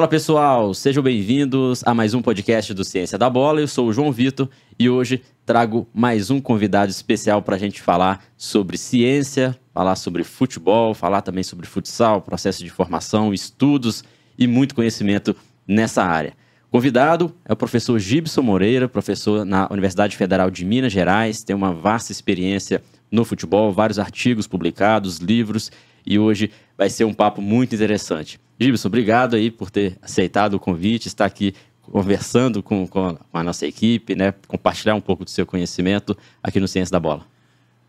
Fala pessoal, sejam bem-vindos a mais um podcast do Ciência da Bola. Eu sou o João Vitor e hoje trago mais um convidado especial para a gente falar sobre ciência, falar sobre futebol, falar também sobre futsal, processo de formação, estudos e muito conhecimento nessa área. Convidado é o professor Gibson Moreira, professor na Universidade Federal de Minas Gerais, tem uma vasta experiência no futebol, vários artigos publicados, livros, e hoje vai ser um papo muito interessante. Gibson, obrigado aí por ter aceitado o convite, estar aqui conversando com, com a nossa equipe, né, compartilhar um pouco do seu conhecimento aqui no Ciência da Bola.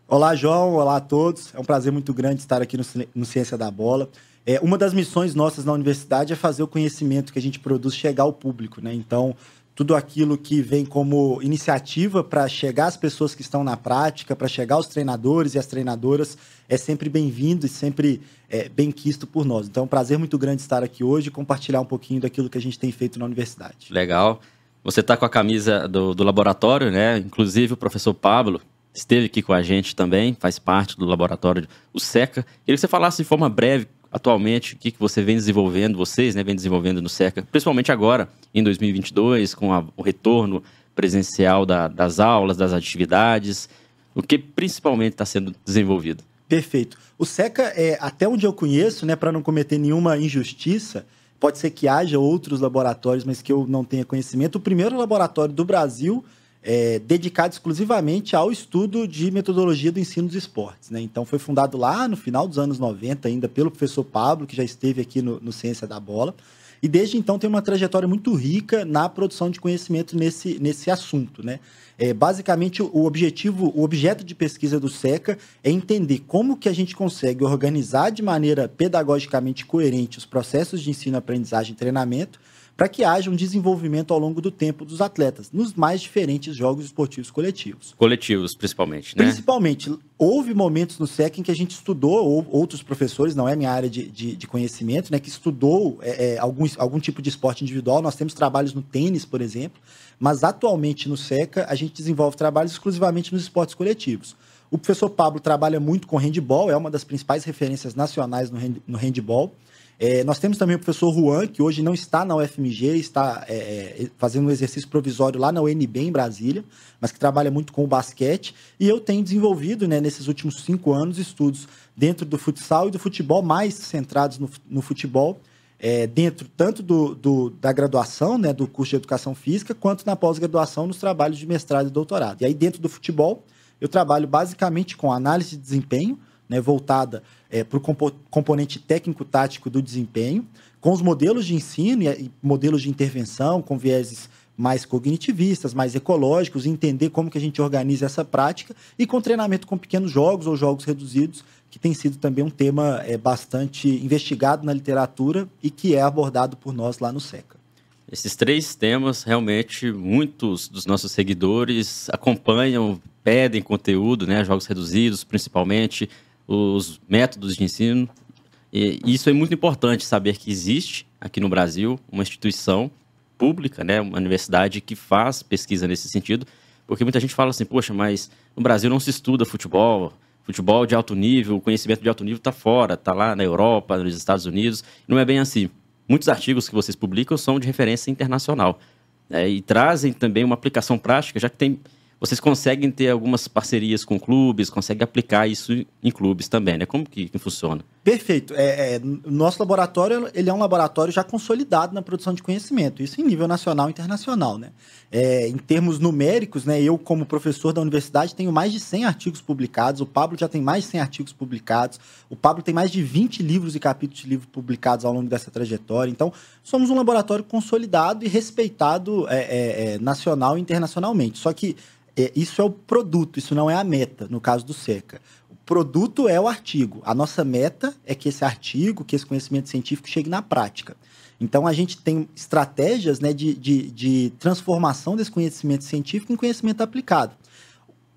Olá, João. Olá a todos. É um prazer muito grande estar aqui no, no Ciência da Bola. É, uma das missões nossas na universidade é fazer o conhecimento que a gente produz chegar ao público, né? Então, tudo aquilo que vem como iniciativa para chegar às pessoas que estão na prática, para chegar aos treinadores e às treinadoras, é sempre bem-vindo e sempre é, bem quisto por nós. Então, é um prazer muito grande estar aqui hoje e compartilhar um pouquinho daquilo que a gente tem feito na universidade. Legal. Você está com a camisa do, do laboratório, né? Inclusive o professor Pablo esteve aqui com a gente também, faz parte do laboratório, o SECA. Queria que você falasse de forma breve atualmente, o que, que você vem desenvolvendo, vocês né, vem desenvolvendo no SECA, principalmente agora, em 2022, com a, o retorno presencial da, das aulas, das atividades, o que principalmente está sendo desenvolvido? Perfeito. O SECA, é, até onde eu conheço, né, para não cometer nenhuma injustiça, pode ser que haja outros laboratórios, mas que eu não tenha conhecimento, o primeiro laboratório do Brasil é, dedicado exclusivamente ao estudo de metodologia do ensino dos esportes. Né? Então, foi fundado lá no final dos anos 90, ainda pelo professor Pablo, que já esteve aqui no, no Ciência da Bola. E desde então tem uma trajetória muito rica na produção de conhecimento nesse, nesse assunto. Né? É, basicamente, o objetivo, o objeto de pesquisa do SECA é entender como que a gente consegue organizar de maneira pedagogicamente coerente os processos de ensino, aprendizagem e treinamento para que haja um desenvolvimento ao longo do tempo dos atletas, nos mais diferentes jogos esportivos coletivos. Coletivos, principalmente, né? Principalmente. Houve momentos no SEC em que a gente estudou, ou outros professores, não é minha área de, de, de conhecimento, né, que estudou é, é, algum, algum tipo de esporte individual. Nós temos trabalhos no tênis, por exemplo, mas atualmente no SECA a gente desenvolve trabalhos exclusivamente nos esportes coletivos. O professor Pablo trabalha muito com handball, é uma das principais referências nacionais no, hand, no handball. É, nós temos também o professor Juan, que hoje não está na UFMG, está é, é, fazendo um exercício provisório lá na UNB em Brasília, mas que trabalha muito com o basquete. E eu tenho desenvolvido, né, nesses últimos cinco anos, estudos dentro do futsal e do futebol, mais centrados no, no futebol, é, dentro tanto do, do, da graduação, né, do curso de educação física, quanto na pós-graduação nos trabalhos de mestrado e doutorado. E aí, dentro do futebol, eu trabalho basicamente com análise de desempenho, né, voltada é, para o compo componente técnico-tático do desempenho, com os modelos de ensino e, e modelos de intervenção, com vieses mais cognitivistas, mais ecológicos, entender como que a gente organiza essa prática e com treinamento com pequenos jogos ou jogos reduzidos, que tem sido também um tema é, bastante investigado na literatura e que é abordado por nós lá no SECA. Esses três temas, realmente, muitos dos nossos seguidores acompanham, pedem conteúdo, né, jogos reduzidos, principalmente, os métodos de ensino. E isso é muito importante saber que existe aqui no Brasil uma instituição pública, né, uma universidade que faz pesquisa nesse sentido, porque muita gente fala assim, poxa, mas no Brasil não se estuda futebol, futebol de alto nível, o conhecimento de alto nível está fora, está lá na Europa, nos Estados Unidos, não é bem assim. Muitos artigos que vocês publicam são de referência internacional né, e trazem também uma aplicação prática, já que tem vocês conseguem ter algumas parcerias com clubes, conseguem aplicar isso em clubes também, né? Como que, que funciona? Perfeito. É, é, nosso laboratório ele é um laboratório já consolidado na produção de conhecimento, isso em nível nacional e internacional, né? É, em termos numéricos, né, eu como professor da universidade tenho mais de 100 artigos publicados, o Pablo já tem mais de 100 artigos publicados, o Pablo tem mais de 20 livros e capítulos de livros publicados ao longo dessa trajetória, então somos um laboratório consolidado e respeitado é, é, é nacional e internacionalmente, só que é, isso é o produto, isso não é a meta, no caso do SECA. Produto é o artigo. A nossa meta é que esse artigo, que esse conhecimento científico chegue na prática. Então, a gente tem estratégias né, de, de, de transformação desse conhecimento científico em conhecimento aplicado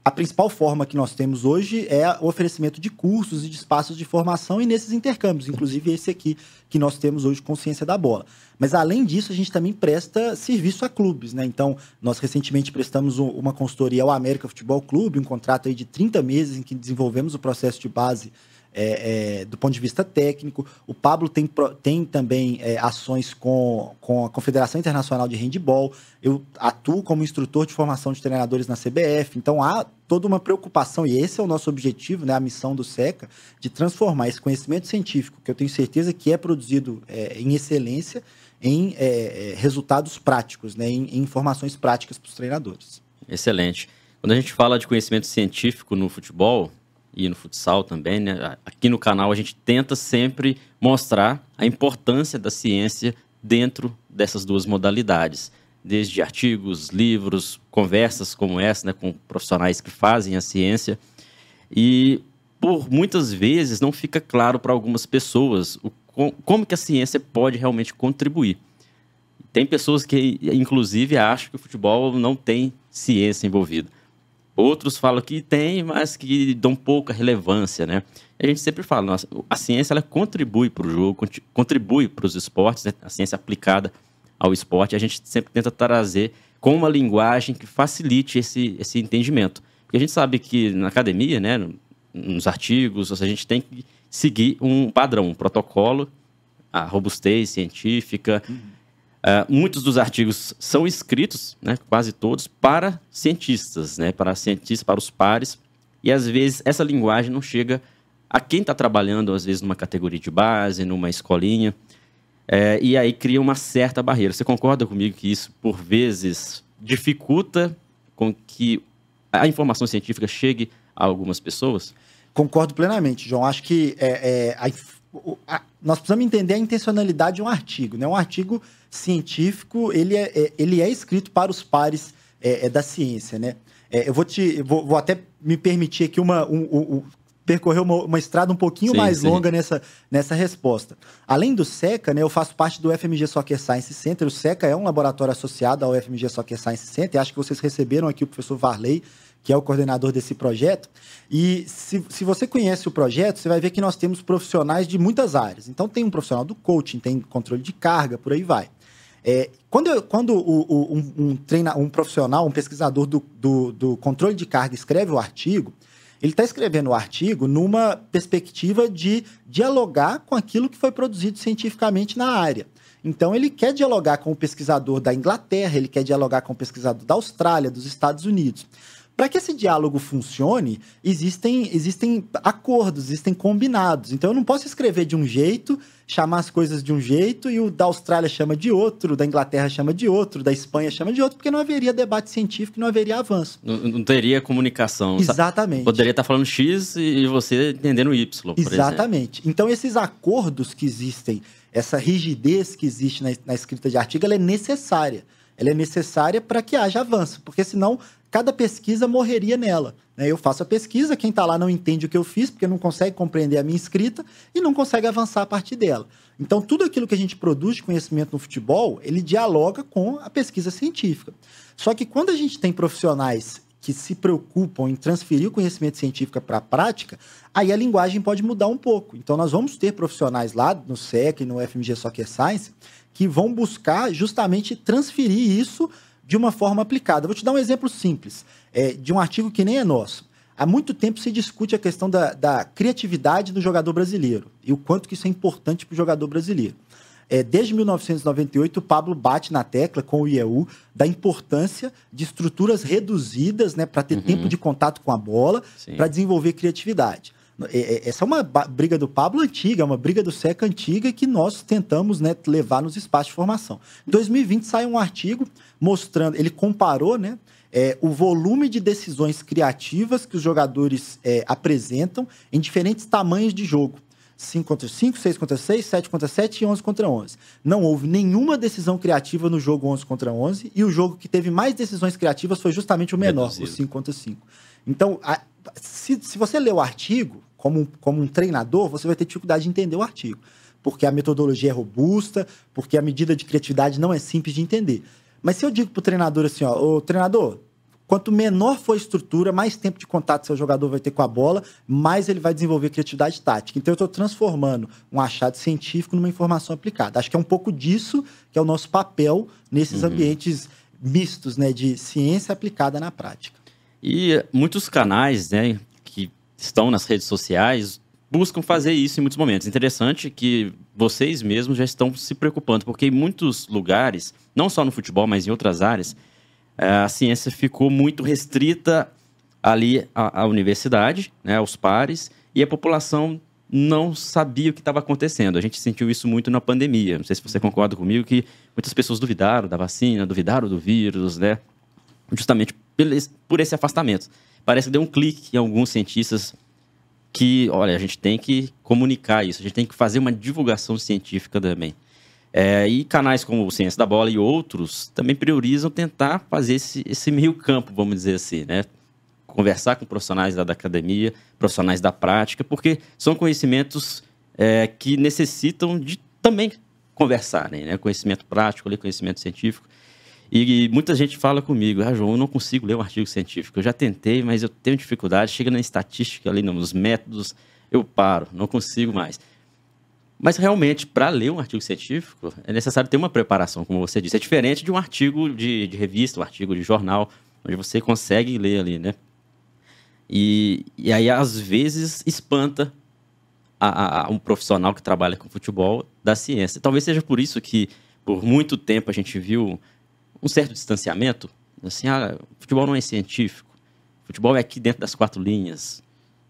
a principal forma que nós temos hoje é o oferecimento de cursos e de espaços de formação e nesses intercâmbios, inclusive esse aqui que nós temos hoje, Consciência da Bola. Mas, além disso, a gente também presta serviço a clubes, né? Então, nós recentemente prestamos uma consultoria ao América Futebol Clube, um contrato aí de 30 meses em que desenvolvemos o processo de base é, é, do ponto de vista técnico. O Pablo tem, tem também é, ações com, com a Confederação Internacional de Handball. Eu atuo como instrutor de formação de treinadores na CBF. Então há toda uma preocupação, e esse é o nosso objetivo, né, a missão do SECA, de transformar esse conhecimento científico, que eu tenho certeza que é produzido é, em excelência, em é, é, resultados práticos, né, em, em informações práticas para os treinadores. Excelente. Quando a gente fala de conhecimento científico no futebol, e no futsal também, né? Aqui no canal a gente tenta sempre mostrar a importância da ciência dentro dessas duas modalidades, desde artigos, livros, conversas como essa, né, com profissionais que fazem a ciência. E por muitas vezes não fica claro para algumas pessoas o, como que a ciência pode realmente contribuir. Tem pessoas que, inclusive, acham que o futebol não tem ciência envolvida. Outros falam que tem, mas que dão pouca relevância, né? A gente sempre fala, nossa, a ciência ela contribui para o jogo, contribui para os esportes, né? a ciência aplicada ao esporte, a gente sempre tenta trazer com uma linguagem que facilite esse, esse entendimento. Porque a gente sabe que na academia, né, nos artigos, a gente tem que seguir um padrão, um protocolo, a robustez científica, uhum. Uh, muitos dos artigos são escritos, né, quase todos, para cientistas, né, para cientistas, para os pares, e às vezes essa linguagem não chega a quem está trabalhando, às vezes, numa categoria de base, numa escolinha, é, e aí cria uma certa barreira. Você concorda comigo que isso, por vezes, dificulta com que a informação científica chegue a algumas pessoas? Concordo plenamente, João. Acho que é, é, a, a, nós precisamos entender a intencionalidade de um artigo. Né? Um artigo científico, ele é, é, ele é escrito para os pares é, é da ciência, né? Eu vou te, vou, vou, até me permitir aqui uma, um, um, percorrer uma, uma, estrada um pouquinho sim, mais sim. longa nessa, nessa resposta. Além do SECA, né, eu faço parte do FMG Soccer Science Center. O SECA é um laboratório associado ao FMG Soccer Science Center. Acho que vocês receberam aqui o professor Varley, que é o coordenador desse projeto. E se, se você conhece o projeto, você vai ver que nós temos profissionais de muitas áreas. Então, tem um profissional do coaching, tem controle de carga, por aí vai. É, quando quando o, o, um, um, treina, um profissional, um pesquisador do, do, do controle de carga escreve o artigo, ele está escrevendo o artigo numa perspectiva de dialogar com aquilo que foi produzido cientificamente na área. Então, ele quer dialogar com o pesquisador da Inglaterra, ele quer dialogar com o pesquisador da Austrália, dos Estados Unidos. Para que esse diálogo funcione, existem, existem acordos, existem combinados. Então eu não posso escrever de um jeito, chamar as coisas de um jeito, e o da Austrália chama de outro, o da Inglaterra chama de outro, da Espanha chama de outro, porque não haveria debate científico, não haveria avanço. Não, não teria comunicação. Exatamente. Poderia estar falando X e você entendendo Y. Exatamente. Exemplo. Então esses acordos que existem, essa rigidez que existe na, na escrita de artigo, ela é necessária ela é necessária para que haja avanço, porque senão cada pesquisa morreria nela. Né? Eu faço a pesquisa, quem está lá não entende o que eu fiz, porque não consegue compreender a minha escrita e não consegue avançar a partir dela. Então, tudo aquilo que a gente produz de conhecimento no futebol, ele dialoga com a pesquisa científica. Só que quando a gente tem profissionais que se preocupam em transferir o conhecimento científico para a prática, aí a linguagem pode mudar um pouco. Então, nós vamos ter profissionais lá no SEC e no FMG Soccer Science que vão buscar justamente transferir isso de uma forma aplicada. Vou te dar um exemplo simples é, de um artigo que nem é nosso. Há muito tempo se discute a questão da, da criatividade do jogador brasileiro e o quanto que isso é importante para o jogador brasileiro. É, desde 1998, o Pablo bate na tecla com o IEU da importância de estruturas reduzidas né, para ter uhum. tempo de contato com a bola, para desenvolver criatividade. É, é, essa é uma briga do Pablo antiga, é uma briga do SECA antiga que nós tentamos né, levar nos espaços de formação. Em 2020 sai um artigo mostrando, ele comparou né, é, o volume de decisões criativas que os jogadores é, apresentam em diferentes tamanhos de jogo. 5 contra 5, 6 contra 6, 7 contra 7 e 11 contra 11. Não houve nenhuma decisão criativa no jogo 11 contra 11 e o jogo que teve mais decisões criativas foi justamente o menor, Reduzido. o 5 contra 5. Então, a, se, se você ler o artigo, como, como um treinador, você vai ter dificuldade de entender o artigo. Porque a metodologia é robusta, porque a medida de criatividade não é simples de entender. Mas se eu digo para o treinador assim, ó, o treinador, quanto menor for a estrutura, mais tempo de contato seu jogador vai ter com a bola, mais ele vai desenvolver criatividade tática. Então eu estou transformando um achado científico numa informação aplicada. Acho que é um pouco disso que é o nosso papel nesses uhum. ambientes mistos, né, de ciência aplicada na prática. E muitos canais, né, que estão nas redes sociais buscam fazer isso em muitos momentos. Interessante que vocês mesmos já estão se preocupando, porque em muitos lugares, não só no futebol, mas em outras áreas, eh, a ciência ficou muito restrita ali à, universidade, né, aos pares, e a população não sabia o que estava acontecendo. A gente sentiu isso muito na pandemia. Não sei se você concorda comigo que muitas pessoas duvidaram da vacina, duvidaram do vírus, né? Justamente por esse afastamento. Parece que deu um clique em alguns cientistas que, olha, a gente tem que comunicar isso, a gente tem que fazer uma divulgação científica também. É, e canais como o Ciência da Bola e outros também priorizam tentar fazer esse, esse meio campo, vamos dizer assim, né? Conversar com profissionais da, da academia, profissionais da prática, porque são conhecimentos é, que necessitam de também conversarem, né? Conhecimento prático, conhecimento científico. E, muita gente fala comigo, ah, João, eu não consigo ler um artigo científico. Eu já tentei, mas eu tenho dificuldade. Chega na estatística ali, nos métodos, eu paro, não consigo mais. Mas realmente, para ler um artigo científico, é necessário ter uma preparação, como você disse. É diferente de um artigo de, de revista, um artigo de jornal, onde você consegue ler ali, né? E, e aí, às vezes, espanta a, a, um profissional que trabalha com futebol da ciência. Talvez seja por isso que, por muito tempo, a gente viu um certo distanciamento. Assim, ah, futebol não é científico. Futebol é aqui dentro das quatro linhas.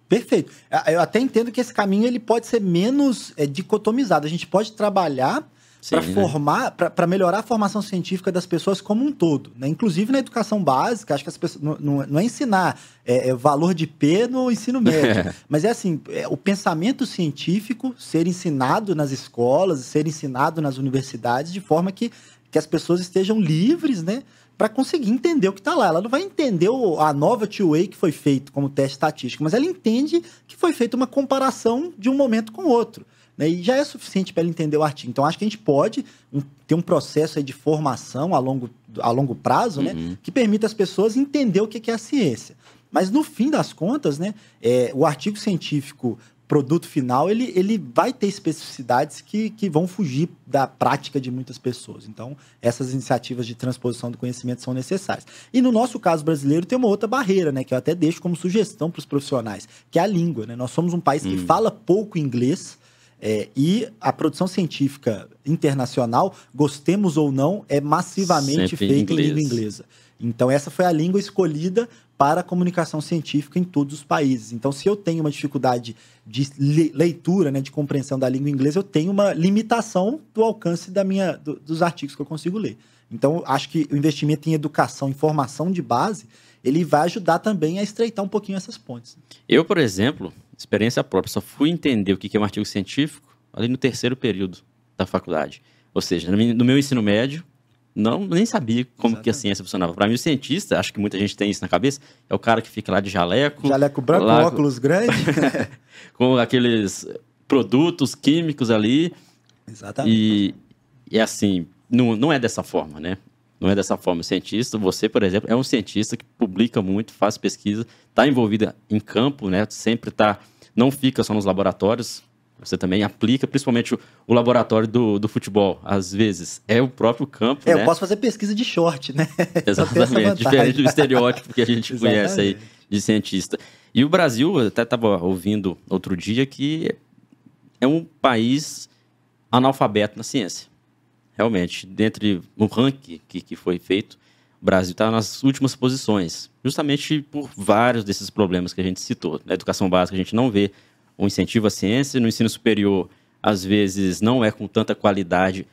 Perfeito. Ah, eu até entendo que esse caminho ele pode ser menos é, dicotomizado. A gente pode trabalhar para né? formar, para melhorar a formação científica das pessoas como um todo. Né? Inclusive na educação básica, acho que as pessoas não, não, não é ensinar é, é valor de P no ensino médio, mas é assim, é, o pensamento científico ser ensinado nas escolas, ser ensinado nas universidades, de forma que que as pessoas estejam livres, né? Para conseguir entender o que está lá. Ela não vai entender a nova two-way que foi feito como teste estatístico, mas ela entende que foi feita uma comparação de um momento com o outro. Né? E já é suficiente para ela entender o artigo. Então, acho que a gente pode um, ter um processo de formação a longo, a longo prazo, né? uhum. né? Que permita as pessoas entender o que é a ciência. Mas, no fim das contas, né? É, o artigo científico produto final, ele, ele vai ter especificidades que, que vão fugir da prática de muitas pessoas. Então, essas iniciativas de transposição do conhecimento são necessárias. E no nosso caso brasileiro, tem uma outra barreira, né, que eu até deixo como sugestão para os profissionais, que é a língua. Né? Nós somos um país que hum. fala pouco inglês. É, e a produção científica internacional, gostemos ou não, é massivamente Sempre feita em, em língua inglesa. Então, essa foi a língua escolhida para a comunicação científica em todos os países. Então, se eu tenho uma dificuldade de leitura, né, de compreensão da língua inglesa, eu tenho uma limitação do alcance da minha, do, dos artigos que eu consigo ler. Então, acho que o investimento em educação, em formação de base, ele vai ajudar também a estreitar um pouquinho essas pontes. Eu, por exemplo, experiência própria, só fui entender o que é um artigo científico ali no terceiro período da faculdade. Ou seja, no meu ensino médio, não nem sabia como Exatamente. que a ciência funcionava. Para mim, o cientista, acho que muita gente tem isso na cabeça, é o cara que fica lá de jaleco. Jaleco branco, lá, óculos grandes. com aqueles produtos químicos ali. Exatamente. E, e assim, não, não é dessa forma, né? Não é dessa forma. O cientista, você, por exemplo, é um cientista que publica muito, faz pesquisa, está envolvido em campo, né? Sempre está, não fica só nos laboratórios, você também aplica, principalmente o, o, laboratório do, do futebol, às vezes, é o próprio campo. É, né? eu posso fazer pesquisa de short, né? Exatamente, diferente do estereótipo que a gente conhece aí de cientista. E o Brasil, eu até estava ouvindo outro dia que é um país analfabeto na ciência. Realmente, dentre o ranking que, que foi feito, o Brasil está nas últimas posições, justamente por vários desses problemas que a gente citou. Na educação básica, a gente não vê um incentivo à ciência. No ensino superior, às vezes, não é com tanta qualidade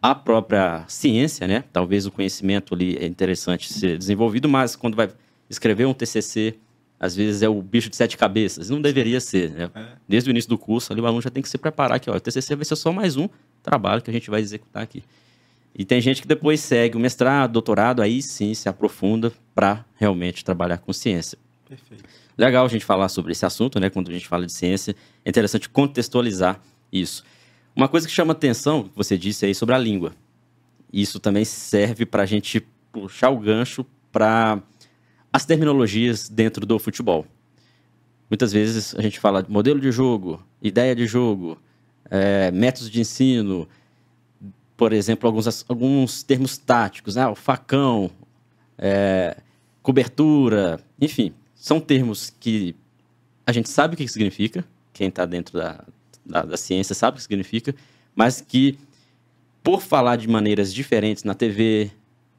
a própria ciência, né? Talvez o conhecimento ali é interessante ser desenvolvido, mas quando vai escrever um TCC, às vezes é o bicho de sete cabeças. Não deveria ser, né? É. Desde o início do curso, ali o aluno já tem que se preparar que, ó, o TCC vai ser só mais um trabalho que a gente vai executar aqui. E tem gente que depois segue o mestrado, doutorado, aí sim se aprofunda para realmente trabalhar com ciência. Perfeito. Legal a gente falar sobre esse assunto, né? Quando a gente fala de ciência, é interessante contextualizar isso. Uma coisa que chama atenção, que você disse aí sobre a língua. Isso também serve para a gente puxar o gancho para as terminologias dentro do futebol. Muitas vezes a gente fala de modelo de jogo, ideia de jogo, é, métodos de ensino, por exemplo, alguns, alguns termos táticos, né? o facão, é, cobertura, enfim são termos que a gente sabe o que significa, quem está dentro da, da, da, ciência sabe o que significa, mas que por falar de maneiras diferentes na TV,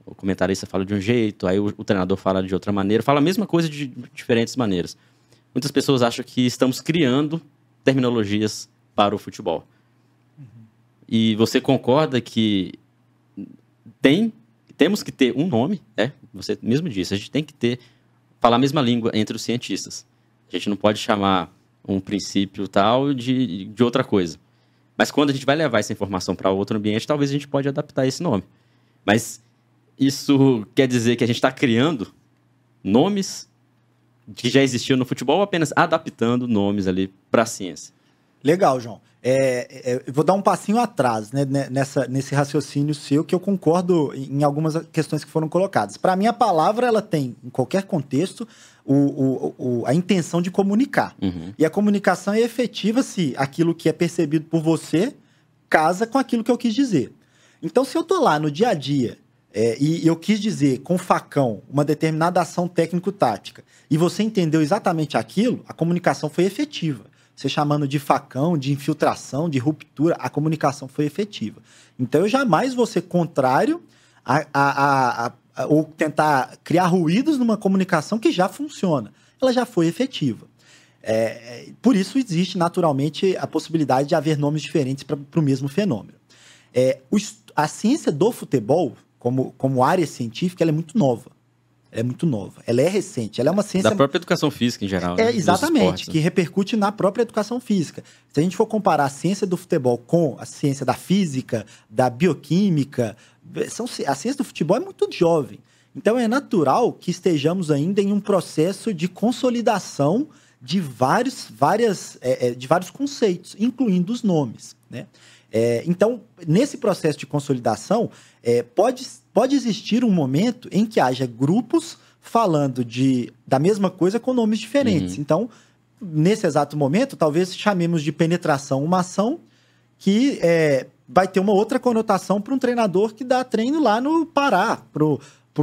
o comentarista fala de um jeito, aí o, o treinador fala de outra maneira, fala a mesma coisa de diferentes maneiras. Muitas pessoas acham que estamos criando terminologias para o futebol. Uhum. E você concorda que tem, temos que ter um nome, é? Você mesmo disse, a gente tem que ter falar a mesma língua entre os cientistas. A gente não pode chamar um princípio tal de, de outra coisa. Mas quando a gente vai levar essa informação para outro ambiente, talvez a gente pode adaptar esse nome. Mas isso quer dizer que a gente está criando nomes que já existiam no futebol ou apenas adaptando nomes ali para a ciência? Legal, João. É, é, eu vou dar um passinho atrás né, nessa, nesse raciocínio seu, que eu concordo em algumas questões que foram colocadas. Para mim, a palavra ela tem, em qualquer contexto, o, o, o, a intenção de comunicar. Uhum. E a comunicação é efetiva se aquilo que é percebido por você casa com aquilo que eu quis dizer. Então, se eu estou lá no dia a dia é, e eu quis dizer com facão uma determinada ação técnico-tática e você entendeu exatamente aquilo, a comunicação foi efetiva. Você chamando de facão, de infiltração, de ruptura, a comunicação foi efetiva. Então eu jamais vou ser contrário a, a, a, a ou tentar criar ruídos numa comunicação que já funciona. Ela já foi efetiva. É, por isso existe naturalmente a possibilidade de haver nomes diferentes para o mesmo fenômeno. É, o, a ciência do futebol como, como área científica, ela é muito nova. Ela é muito nova. Ela é recente. Ela é uma ciência. Da própria educação física, em geral. É, né? exatamente, que repercute na própria educação física. Se a gente for comparar a ciência do futebol com a ciência da física, da bioquímica, são, a ciência do futebol é muito jovem. Então é natural que estejamos ainda em um processo de consolidação de vários, várias, é, é de vários conceitos, incluindo os nomes. Né? É, então, nesse processo de consolidação, é, pode, pode existir um momento em que haja grupos falando de, da mesma coisa com nomes diferentes. Uhum. Então, nesse exato momento, talvez chamemos de penetração uma ação que é, vai ter uma outra conotação para um treinador que dá treino lá no Pará, para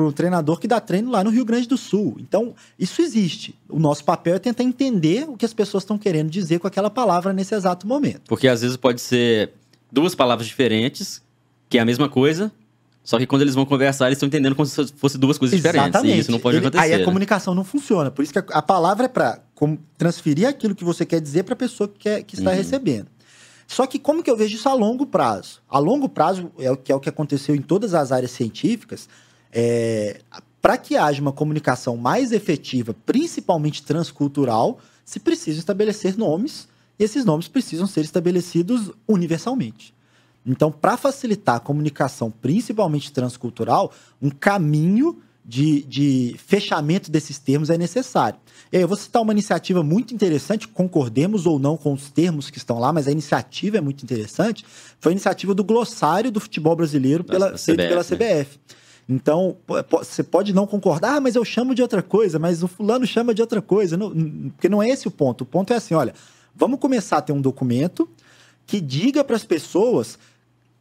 um treinador que dá treino lá no Rio Grande do Sul. Então, isso existe. O nosso papel é tentar entender o que as pessoas estão querendo dizer com aquela palavra nesse exato momento. Porque às vezes pode ser duas palavras diferentes, que é a mesma coisa, só que quando eles vão conversar, eles estão entendendo como se fossem duas coisas Exatamente. diferentes. E isso não pode Ele, acontecer. Aí a né? comunicação não funciona. Por isso que a, a palavra é para transferir aquilo que você quer dizer para a pessoa que, quer, que está uhum. recebendo. Só que como que eu vejo isso a longo prazo? A longo prazo, é o que, é o que aconteceu em todas as áreas científicas, é, para que haja uma comunicação mais efetiva, principalmente transcultural, se precisa estabelecer nomes e esses nomes precisam ser estabelecidos universalmente. Então, para facilitar a comunicação, principalmente transcultural, um caminho de, de, fechamento desses termos é necessário. Eu vou citar uma iniciativa muito interessante, concordemos ou não com os termos que estão lá, mas a iniciativa é muito interessante. Foi a iniciativa do glossário do futebol brasileiro pela, feito pela CBF. Né? Então, você pode não concordar, ah, mas eu chamo de outra coisa, mas o fulano chama de outra coisa. Não, porque não é esse o ponto. O ponto é assim: olha, Vamos começar a ter um documento que diga para as pessoas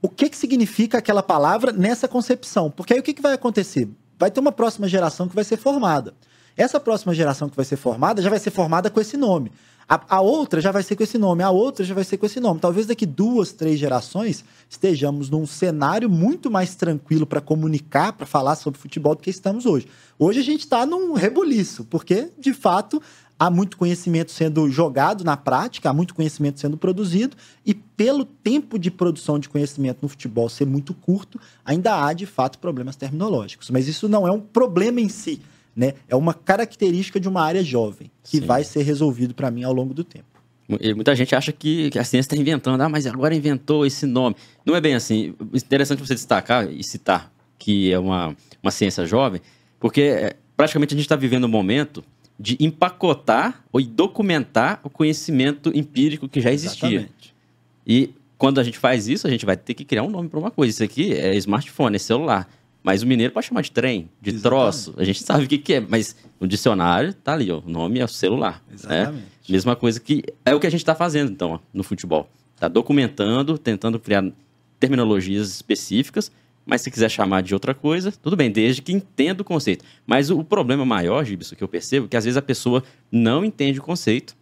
o que, que significa aquela palavra nessa concepção. Porque aí o que, que vai acontecer? Vai ter uma próxima geração que vai ser formada. Essa próxima geração que vai ser formada já vai ser formada com esse nome. A, a, outra já vai ser com esse nome, a outra já vai ser com esse nome. Talvez daqui duas, três gerações estejamos num cenário muito mais tranquilo para comunicar, para falar sobre futebol do que estamos hoje. Hoje a gente está num rebuliço, porque, de fato, há muito conhecimento sendo jogado na prática, há muito conhecimento sendo produzido, e pelo tempo de produção de conhecimento no futebol ser muito curto, ainda há de fato problemas terminológicos. Mas isso não é um problema em si, né? É uma característica de uma área jovem que Sim. vai ser resolvido para mim ao longo do tempo. E muita gente acha que, a ciência está inventando, ah, mas agora inventou esse nome. Não é bem assim. Interessante você destacar e citar que é uma, uma ciência jovem, porque é, praticamente a gente está vivendo um momento de empacotar ou documentar o conhecimento empírico que já existia. Exatamente. E quando a gente faz isso, a gente vai ter que criar um nome para uma coisa. Isso aqui é smartphone, é celular. Mas o mineiro pode chamar de trem, de Exatamente. troço. A gente sabe o que, que, é, mas o dicionário tá ali, ó. O nome é o celular. Né? Exatamente. Né? Mesma coisa que é o que a gente está fazendo, então, ó, no futebol. Está documentando, tentando criar terminologias específicas mas se quiser chamar de outra coisa, tudo bem, desde que entenda o conceito. Mas o problema maior, Gibson, que eu percebo, é que às vezes a pessoa não entende o conceito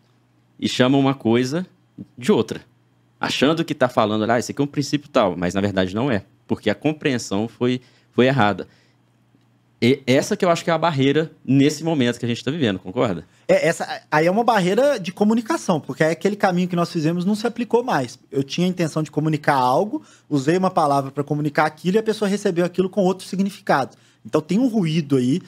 e chama uma coisa de outra. Achando que está falando, ah, esse aqui é um princípio tal, mas na verdade não é, porque a compreensão foi, foi errada. E essa que eu acho que é a barreira nesse momento que a gente está vivendo, concorda? É, essa, aí é uma barreira de comunicação, porque aquele caminho que nós fizemos não se aplicou mais. Eu tinha a intenção de comunicar algo, usei uma palavra para comunicar aquilo e a pessoa recebeu aquilo com outro significado. Então tem um ruído aí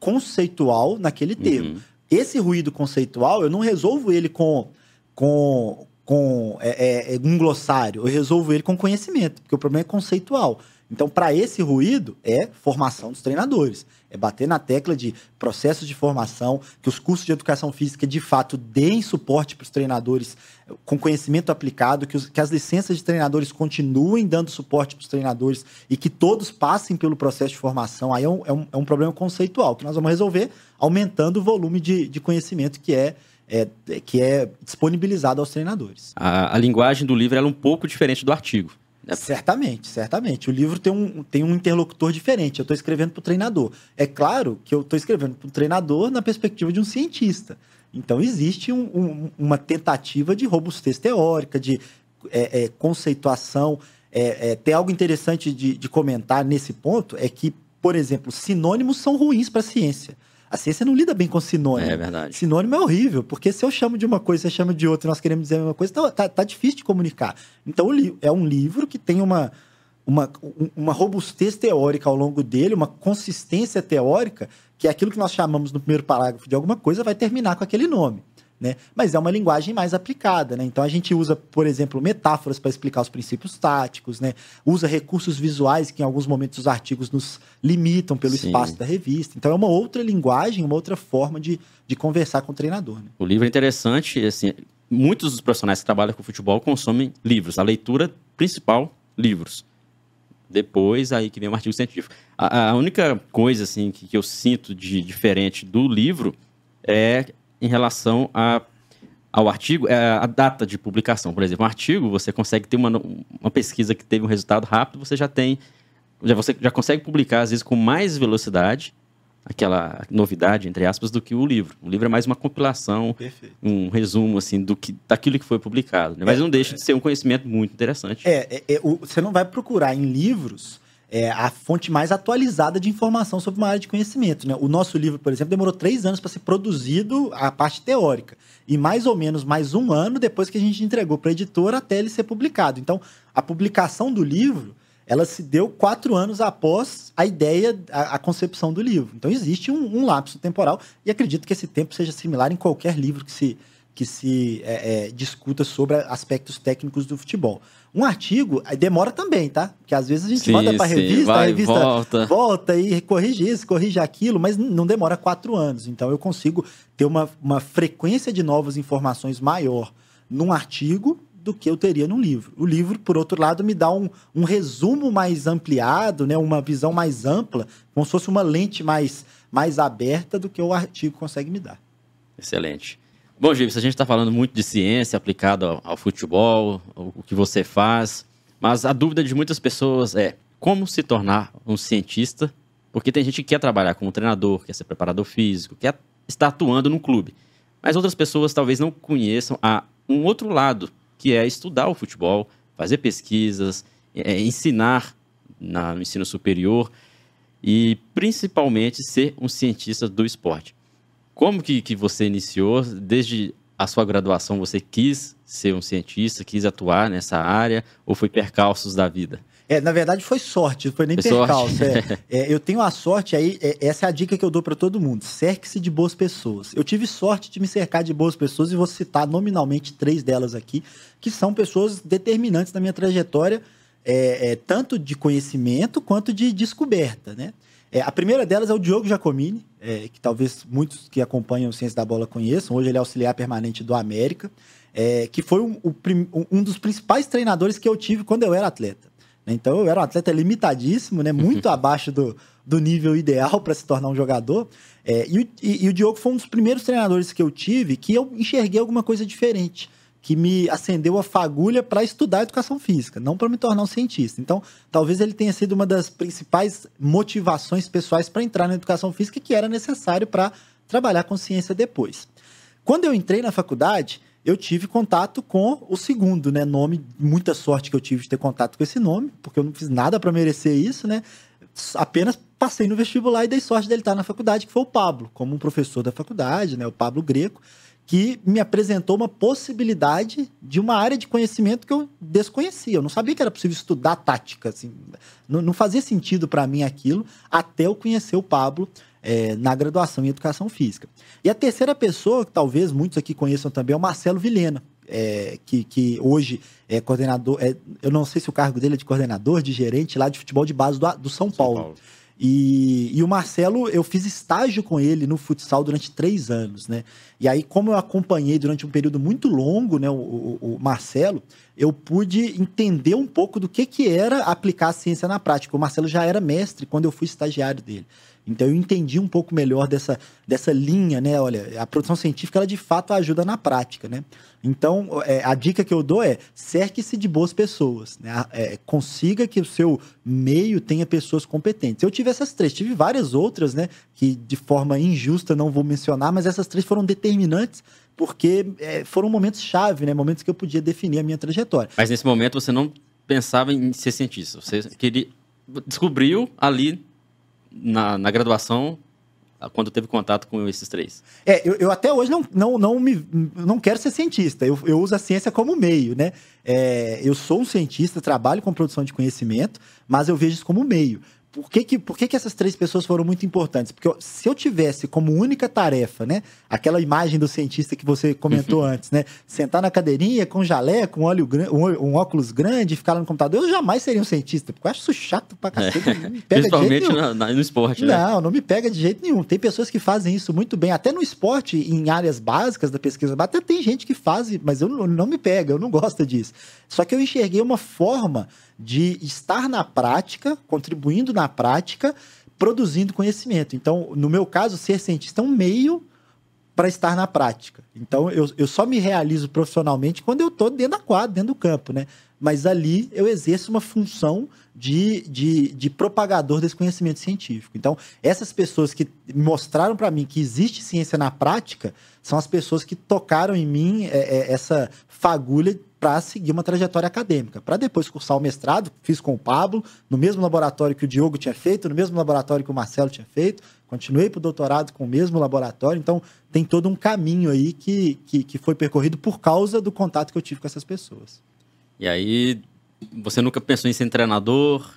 conceitual naquele termo. Uhum. Esse ruído conceitual, eu não resolvo ele com, com, com é, é, um glossário, eu resolvo ele com conhecimento, porque o problema é conceitual. Então, para esse ruído, é formação dos treinadores. É bater na tecla de processos de formação, que os cursos de educação física de fato deem suporte para os treinadores com conhecimento aplicado, que, os, que, as licenças de treinadores continuem dando suporte para os treinadores e que todos passem pelo processo de formação. Aí é um, é um, é um problema conceitual que nós vamos resolver aumentando o volume de, de conhecimento que é é, que é disponibilizado aos treinadores. A, a linguagem do livro é um pouco diferente do artigo. É, certamente, certamente. O livro tem um, tem um interlocutor diferente. Eu estou escrevendo para o treinador. É claro que eu estou escrevendo para o treinador na perspectiva de um cientista. Então, existe um, um, uma tentativa de robustez teórica, de é, é, conceituação. É, é, tem algo interessante de, de comentar nesse ponto: é que, por exemplo, sinônimos são ruins para a ciência. A ciência não lida bem com sinônimo. É verdade. Sinônimo é horrível, porque se eu chamo de uma coisa, você chama de outra, e nós queremos dizer a mesma coisa, tá, tá, tá difícil de comunicar. Então, é um livro que tem uma, uma, uma robustez teórica ao longo dele, uma consistência teórica, que é aquilo que nós chamamos no primeiro parágrafo de alguma coisa, vai terminar com aquele nome né? Mas é uma linguagem mais aplicada, né? Então a gente usa, por exemplo, metáforas para explicar os princípios táticos, né? Usa recursos visuais que em alguns momentos os artigos nos limitam pelo Sim. espaço da revista. Então é uma outra linguagem, uma outra forma de, de conversar com o treinador. Né? O livro é interessante, assim, muitos dos profissionais que trabalham com futebol consomem livros. A leitura principal, livros. Depois, aí que vem um artigo científico. A, a única coisa, assim, que, que eu sinto de diferente do livro é em relação a, ao artigo, é a data de publicação. Por exemplo, um artigo, você consegue ter uma, uma pesquisa que teve um resultado rápido, você já tem, já, você já consegue publicar, às vezes, com mais velocidade, aquela novidade, entre aspas, do que o livro. O livro é mais uma compilação, Perfeito. um resumo, assim, do que, daquilo que foi publicado. Né? Mas é, não deixa é, de ser um conhecimento muito interessante. É, é, é o, você não vai procurar em livros é, a fonte mais atualizada de informação sobre uma área de conhecimento. Né? O nosso livro, por exemplo, demorou três anos para ser produzido a parte teórica. E mais ou menos mais um ano depois que a gente entregou para a editora até ele ser publicado. Então, a publicação do livro ela se deu quatro anos após a ideia, a, a concepção do livro. Então, existe um, um, lapso temporal e acredito que esse tempo seja similar em qualquer livro que se, que se é, é, discuta sobre aspectos técnicos do futebol. Um artigo demora também, tá? Porque às vezes a gente sim, manda para a revista, vai, a revista volta. volta e corrige isso, corrige aquilo, mas não demora quatro anos. Então eu consigo ter uma, uma frequência de novas informações maior num artigo do que eu teria num livro. O livro, por outro lado, me dá um, um resumo mais ampliado, né? uma visão mais ampla, como se fosse uma lente mais, mais aberta do que o artigo consegue me dar. Excelente. Bom, Gibson, a gente está falando muito de ciência aplicada ao, futebol, o, o que você faz, mas a dúvida de muitas pessoas é como se tornar um cientista, porque tem gente que quer trabalhar como treinador, quer ser preparador físico, quer estar atuando no clube. Mas outras pessoas talvez não conheçam a um outro lado, que é estudar o futebol, fazer pesquisas, é, ensinar na, no ensino superior e principalmente ser um cientista do esporte. Como que, que você iniciou? Desde a sua graduação, você quis ser um cientista, quis atuar nessa área, ou foi percalços da vida? É, na verdade foi sorte, foi nem foi percalço. É, é, eu tenho a sorte aí, é, essa é a dica que eu dou para todo mundo: cerque-se de boas pessoas. Eu tive sorte de me cercar de boas pessoas e vou citar nominalmente três delas aqui, que são pessoas determinantes na minha trajetória, é, é, tanto de conhecimento quanto de descoberta, né? É, a primeira delas é o Diogo Giacomini, é, que talvez muitos que acompanham o Ciência da Bola conheçam. Hoje ele é auxiliar permanente do América, é, que foi um, um, dos principais treinadores que eu tive quando eu era atleta. Então eu era um atleta limitadíssimo, né, muito abaixo do, do nível ideal para se tornar um jogador. É, e, e, e o Diogo foi um dos primeiros treinadores que eu tive que eu enxerguei alguma coisa diferente que me acendeu a fagulha para estudar educação física, não para me tornar um cientista. Então, talvez ele tenha sido uma das principais motivações pessoais para entrar na educação física que era necessário para trabalhar com ciência depois. Quando eu entrei na faculdade, eu tive contato com o segundo, né? Nome, muita sorte que eu tive de ter contato com esse nome, porque eu não fiz nada para merecer isso, né? Apenas passei no vestibular e dei sorte dele estar na faculdade, que foi o Pablo, como um professor da faculdade, né? O Pablo Greco que me apresentou uma possibilidade de uma área de conhecimento que eu desconhecia. Eu não sabia que era possível estudar tática. Assim. Não, não fazia sentido para mim aquilo até eu conhecer o Pablo é, na graduação em Educação Física. E a terceira pessoa, que talvez muitos aqui conheçam também, é o Marcelo Vilhena. É, que, que hoje é coordenador, é, eu não sei se o cargo dele é de coordenador, de gerente lá de futebol de base do, do São, São Paulo. Paulo. E, e, o Marcelo, eu fiz estágio com ele no futsal durante três anos, né? E aí, como eu acompanhei durante um período muito longo, né, o, o, o, Marcelo, eu pude entender um pouco do que, que era aplicar a ciência na prática. O Marcelo já era mestre quando eu fui estagiário dele. Então eu entendi um pouco melhor dessa, dessa linha, né? Olha, a produção científica ela de fato ajuda na prática, né? Então é, a dica que eu dou é cerque-se de boas pessoas, né? É, consiga que o seu meio tenha pessoas competentes. Eu tive essas três, tive várias outras, né? Que de forma injusta não vou mencionar, mas essas três foram determinantes porque é, foram momentos chave, né? Momentos que eu podia definir a minha trajetória. Mas nesse momento você não pensava em ser cientista, você queria descobriu ali na, na graduação quando teve contato com esses três? É, eu, eu, até hoje não, não, não, me, não quero ser cientista, eu, eu uso a ciência como meio, né? É, eu sou um cientista, trabalho com produção de conhecimento, mas eu vejo isso como meio por que, que, por que, que essas três pessoas foram muito importantes? Porque se eu tivesse como única tarefa, né, aquela imagem do cientista que você comentou antes, né, sentar na cadeirinha com um jaleco, um, olho, um, um óculos grande, ficar lá no computador, eu jamais seria um cientista, porque eu acho isso chato pra cacete. É. Não me pega Principalmente no, no, esporte, né? Não, não me pega de jeito nenhum. Tem pessoas que fazem isso muito bem, até no esporte, em áreas básicas da pesquisa, até tem gente que faz, mas eu não, não me pega, eu não gosto disso. Só que eu enxerguei uma forma de estar na prática, contribuindo na prática, produzindo conhecimento. Então, no meu caso, ser cientista é um meio para estar na prática. Então, eu, eu só me realizo profissionalmente quando eu estou dentro da quadra, dentro do campo, né? Mas ali eu exerço uma função de, de, de propagador desse conhecimento científico. Então, essas pessoas que mostraram para mim que existe ciência na prática são as pessoas que tocaram em mim é, é, essa fagulha para seguir uma trajetória acadêmica. Para depois cursar o mestrado, fiz com o Pablo, no mesmo laboratório que o Diogo tinha feito, no mesmo laboratório que o Marcelo tinha feito. Continuei para o doutorado com o mesmo laboratório. Então, tem todo um caminho aí que, que, que foi percorrido por causa do contato que eu tive com essas pessoas. E aí, você nunca pensou em ser treinador?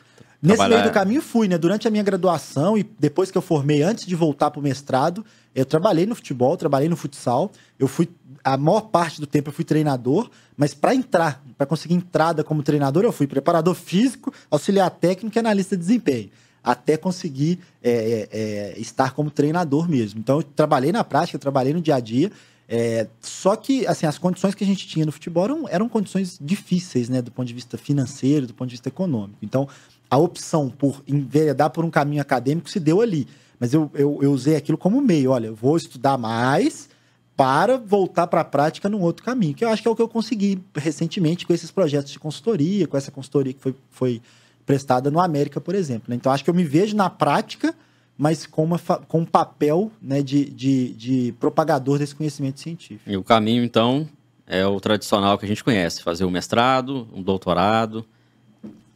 Nesse trabalhar... meio do caminho fui, né? Durante a minha graduação e depois que eu formei, antes de voltar para o mestrado, eu trabalhei no futebol, trabalhei no futsal. Eu fui a maior parte do tempo eu fui treinador, mas para entrar, para conseguir entrada como treinador, eu fui preparador físico, auxiliar técnico e analista de desempenho, até conseguir é, é, estar como treinador mesmo. Então, eu trabalhei na prática, trabalhei no dia a dia. É, só que, assim, as condições que a gente tinha no futebol eram, eram condições difíceis, né, do ponto de vista financeiro, do ponto de vista econômico. Então, a opção por enveredar por um caminho acadêmico se deu ali. Mas eu, eu, eu usei aquilo como meio. Olha, eu vou estudar mais para voltar para a prática num outro caminho, que eu acho que é o que eu consegui recentemente com esses projetos de consultoria, com essa consultoria que foi, foi prestada no América, por exemplo. Né? Então, acho que eu me vejo na prática, mas com, uma, com um papel né, de, de, de propagador desse conhecimento científico. E o caminho, então, é o tradicional que a gente conhece, fazer um mestrado, um doutorado,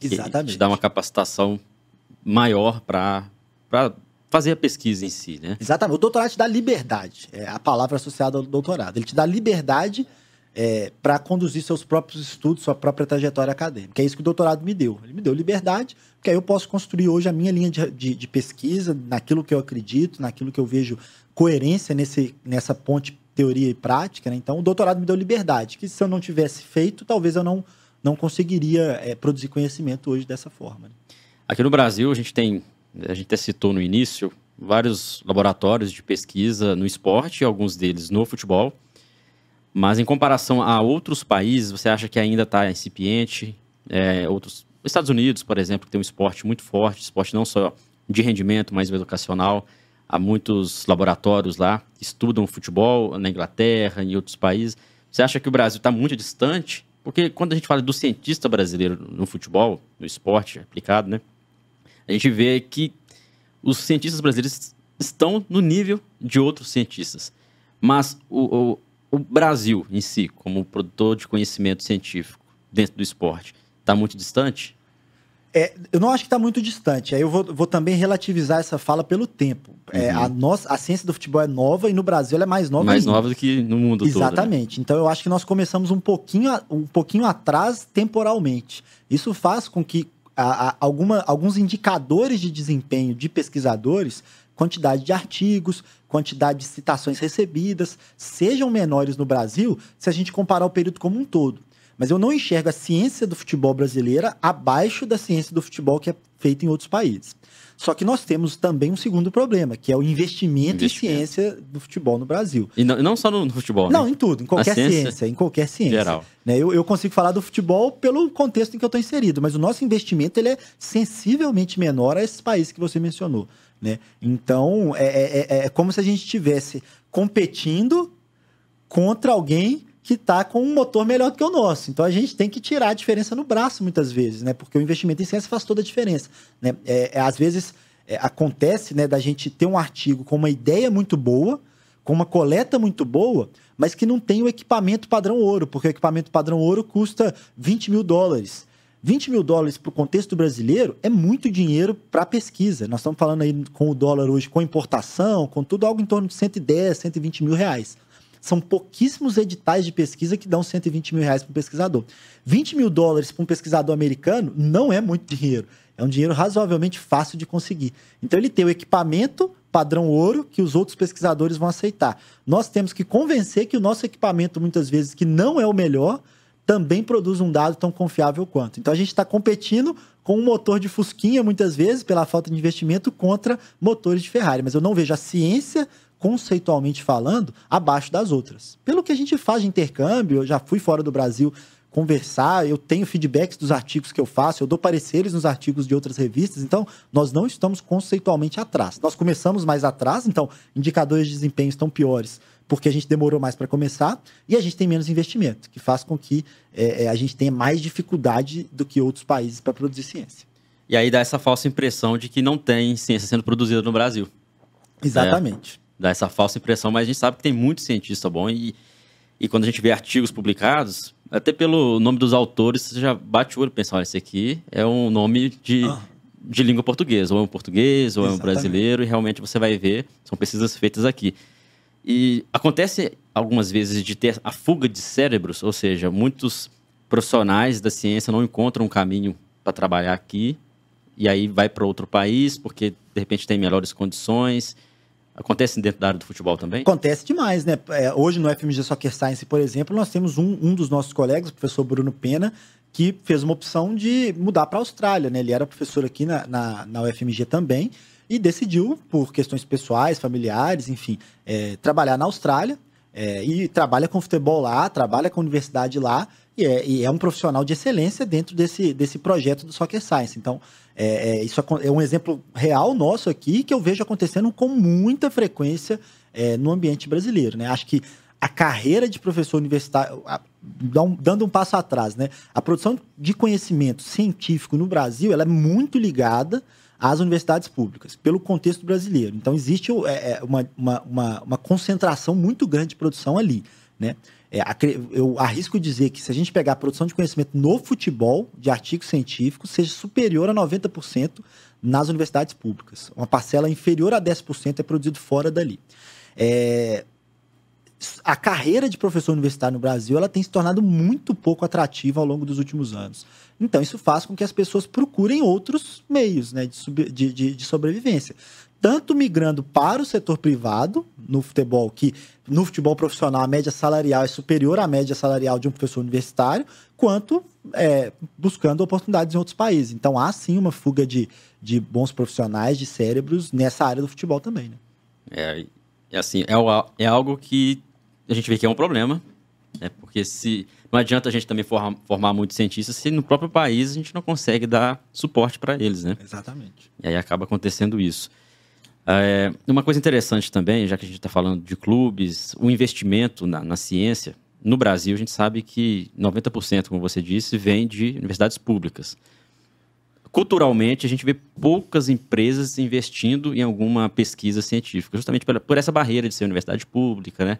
Exatamente. te dá uma capacitação maior para fazer a pesquisa em si, né? Exatamente. O doutorado te dá liberdade. É a palavra associada ao doutorado. Ele te dá liberdade é, para conduzir seus próprios estudos, sua própria trajetória acadêmica. É isso que o doutorado me deu. Ele me deu liberdade, porque aí eu posso construir hoje a minha linha de, de, de pesquisa, naquilo que eu acredito, naquilo que eu vejo coerência nesse, nessa ponte teoria e prática. Né? Então, o doutorado me deu liberdade, que se eu não tivesse feito, talvez eu não, não conseguiria é, produzir conhecimento hoje dessa forma. Né? Aqui no Brasil, a gente tem a gente até citou no início, vários laboratórios de pesquisa no esporte, alguns deles no futebol. Mas em comparação a outros países, você acha que ainda está incipiente? É, outros, Estados Unidos, por exemplo, que tem um esporte muito forte, esporte não só de rendimento, mas educacional. Há muitos laboratórios lá que estudam futebol na Inglaterra, em outros países. Você acha que o Brasil está muito distante? Porque quando a gente fala do cientista brasileiro no futebol, no esporte aplicado, né? a gente vê que os cientistas brasileiros estão no nível de outros cientistas. Mas o, o, o Brasil em si, como produtor de conhecimento científico dentro do esporte, está muito distante? É, eu não acho que está muito distante. Aí eu vou, vou, também relativizar essa fala pelo tempo. É, uhum. É, a, nossa, a ciência do futebol é nova e no Brasil ela é mais nova Mais ainda. nova do que no mundo Exatamente. todo. Né? Exatamente. Né? Então eu acho que nós começamos um pouquinho, um pouquinho atrás temporalmente. Isso faz com que a, a, alguma, alguns indicadores de desempenho de pesquisadores, quantidade de artigos, quantidade de citações recebidas, sejam menores no Brasil se a gente comparar o período como um todo. Mas eu não enxergo a ciência do futebol brasileira abaixo da ciência do futebol que é feita em outros países. Só que nós temos também um segundo problema, que é o investimento, investimento. em ciência do futebol no Brasil. E não, não só no, futebol, Não, né? em tudo, em qualquer ciência, ciência, em qualquer ciência. Geral. Né? Eu, eu consigo falar do futebol pelo contexto em que eu estou inserido, mas o nosso investimento ele é sensivelmente menor a esses países que você mencionou. Né? Então, é, é, é, é como se a gente estivesse competindo contra alguém que está com um motor melhor do que o nosso. Então a gente tem que tirar a diferença no braço muitas vezes, né? Porque o investimento em ciência faz toda a diferença. Né? É, é às vezes é, acontece né, da gente ter um artigo com uma ideia muito boa, com uma coleta muito boa, mas que não tem o equipamento padrão ouro, porque o equipamento padrão ouro custa 20 mil dólares. 20 mil dólares para o contexto brasileiro é muito dinheiro para pesquisa. Nós estamos falando aí com o dólar hoje, com importação, com tudo, algo em torno de 110, 120 mil reais. São pouquíssimos editais de pesquisa que dão 120 mil reais para um pesquisador. 20 mil dólares para um pesquisador americano não é muito dinheiro. É um dinheiro razoavelmente fácil de conseguir. Então ele tem o equipamento padrão ouro que os outros pesquisadores vão aceitar. Nós temos que convencer que o nosso equipamento, muitas vezes, que não é o melhor, também produz um dado tão confiável quanto. Então a gente está competindo com um motor de Fusquinha, muitas vezes, pela falta de investimento, contra motores de Ferrari. Mas eu não vejo a ciência conceitualmente falando, abaixo das outras. Pelo que a gente faz de intercâmbio, eu já fui fora do Brasil conversar, eu tenho feedbacks dos artigos que eu faço, eu dou pareceres nos artigos de outras revistas, então nós não estamos conceitualmente atrás. Nós começamos mais atrás, então indicadores de desempenho estão piores porque a gente demorou mais para começar e a gente tem menos investimento, que faz com que é, a gente tenha mais dificuldade do que outros países para produzir ciência. E aí dá essa falsa impressão de que não tem ciência sendo produzida no Brasil. Exatamente. É dá essa falsa impressão, mas a gente sabe que tem muito cientista bom e, e quando a gente vê artigos publicados, até pelo nome dos autores, você já bate o olho e pensa, olha, esse aqui é um nome de, ah. de língua portuguesa, ou é um português, ou Exatamente. é um brasileiro, e realmente você vai ver, são pesquisas feitas aqui. E acontece algumas vezes de ter a fuga de cérebros, ou seja, muitos profissionais da ciência não encontram um caminho para trabalhar aqui, e aí vai para outro país, porque de repente tem melhores condições, Acontece dentro da área do futebol também? Acontece demais, né? É, hoje no FMG Soccer Science, por exemplo, nós temos um, um dos nossos colegas, o professor Bruno Pena, que fez uma opção de mudar para a Austrália, né? Ele era professor aqui na, na, na, UFMG também e decidiu, por questões pessoais, familiares, enfim, é, trabalhar na Austrália. É, e trabalha com futebol lá, trabalha com universidade lá, e é, e é um profissional de excelência dentro desse, desse projeto do Soccer Science. Então, é, é, isso é um exemplo real nosso aqui que eu vejo acontecendo com muita frequência é, no ambiente brasileiro. Né? Acho que a carreira de professor universitário, dando um passo atrás, né? a produção de conhecimento científico no Brasil ela é muito ligada às universidades públicas, pelo contexto brasileiro. Então, existe é, é, uma, uma, uma, concentração muito grande de produção ali. Né? É, eu arrisco dizer que se a gente pegar a produção de conhecimento no futebol, de artigos científicos, seja superior a 90% nas universidades públicas. Uma parcela inferior a 10% é produzido fora dali. É, a carreira de professor universitário no Brasil ela tem se tornado muito pouco atrativa ao longo dos últimos anos. Então, isso faz com que as pessoas procurem outros meios né, de, de, de sobrevivência tanto migrando para o setor privado, no futebol, que no futebol profissional a média salarial é superior à média salarial de um professor universitário, quanto é, buscando oportunidades em outros países. Então há sim uma fuga de, de bons profissionais, de cérebros nessa área do futebol também. Né? É, é assim, é, é algo que a gente vê que é um problema, né? porque se não adianta a gente também formar, formar muitos cientistas se no próprio país a gente não consegue dar suporte para eles, né? Exatamente. E aí acaba acontecendo isso. É, uma coisa interessante também, já que a gente está falando de clubes, o investimento na, na, ciência, no Brasil a gente sabe que 90%, como você disse, vem de universidades públicas. Culturalmente, a gente vê poucas empresas investindo em alguma pesquisa científica, justamente por, por essa barreira de ser universidade pública, né?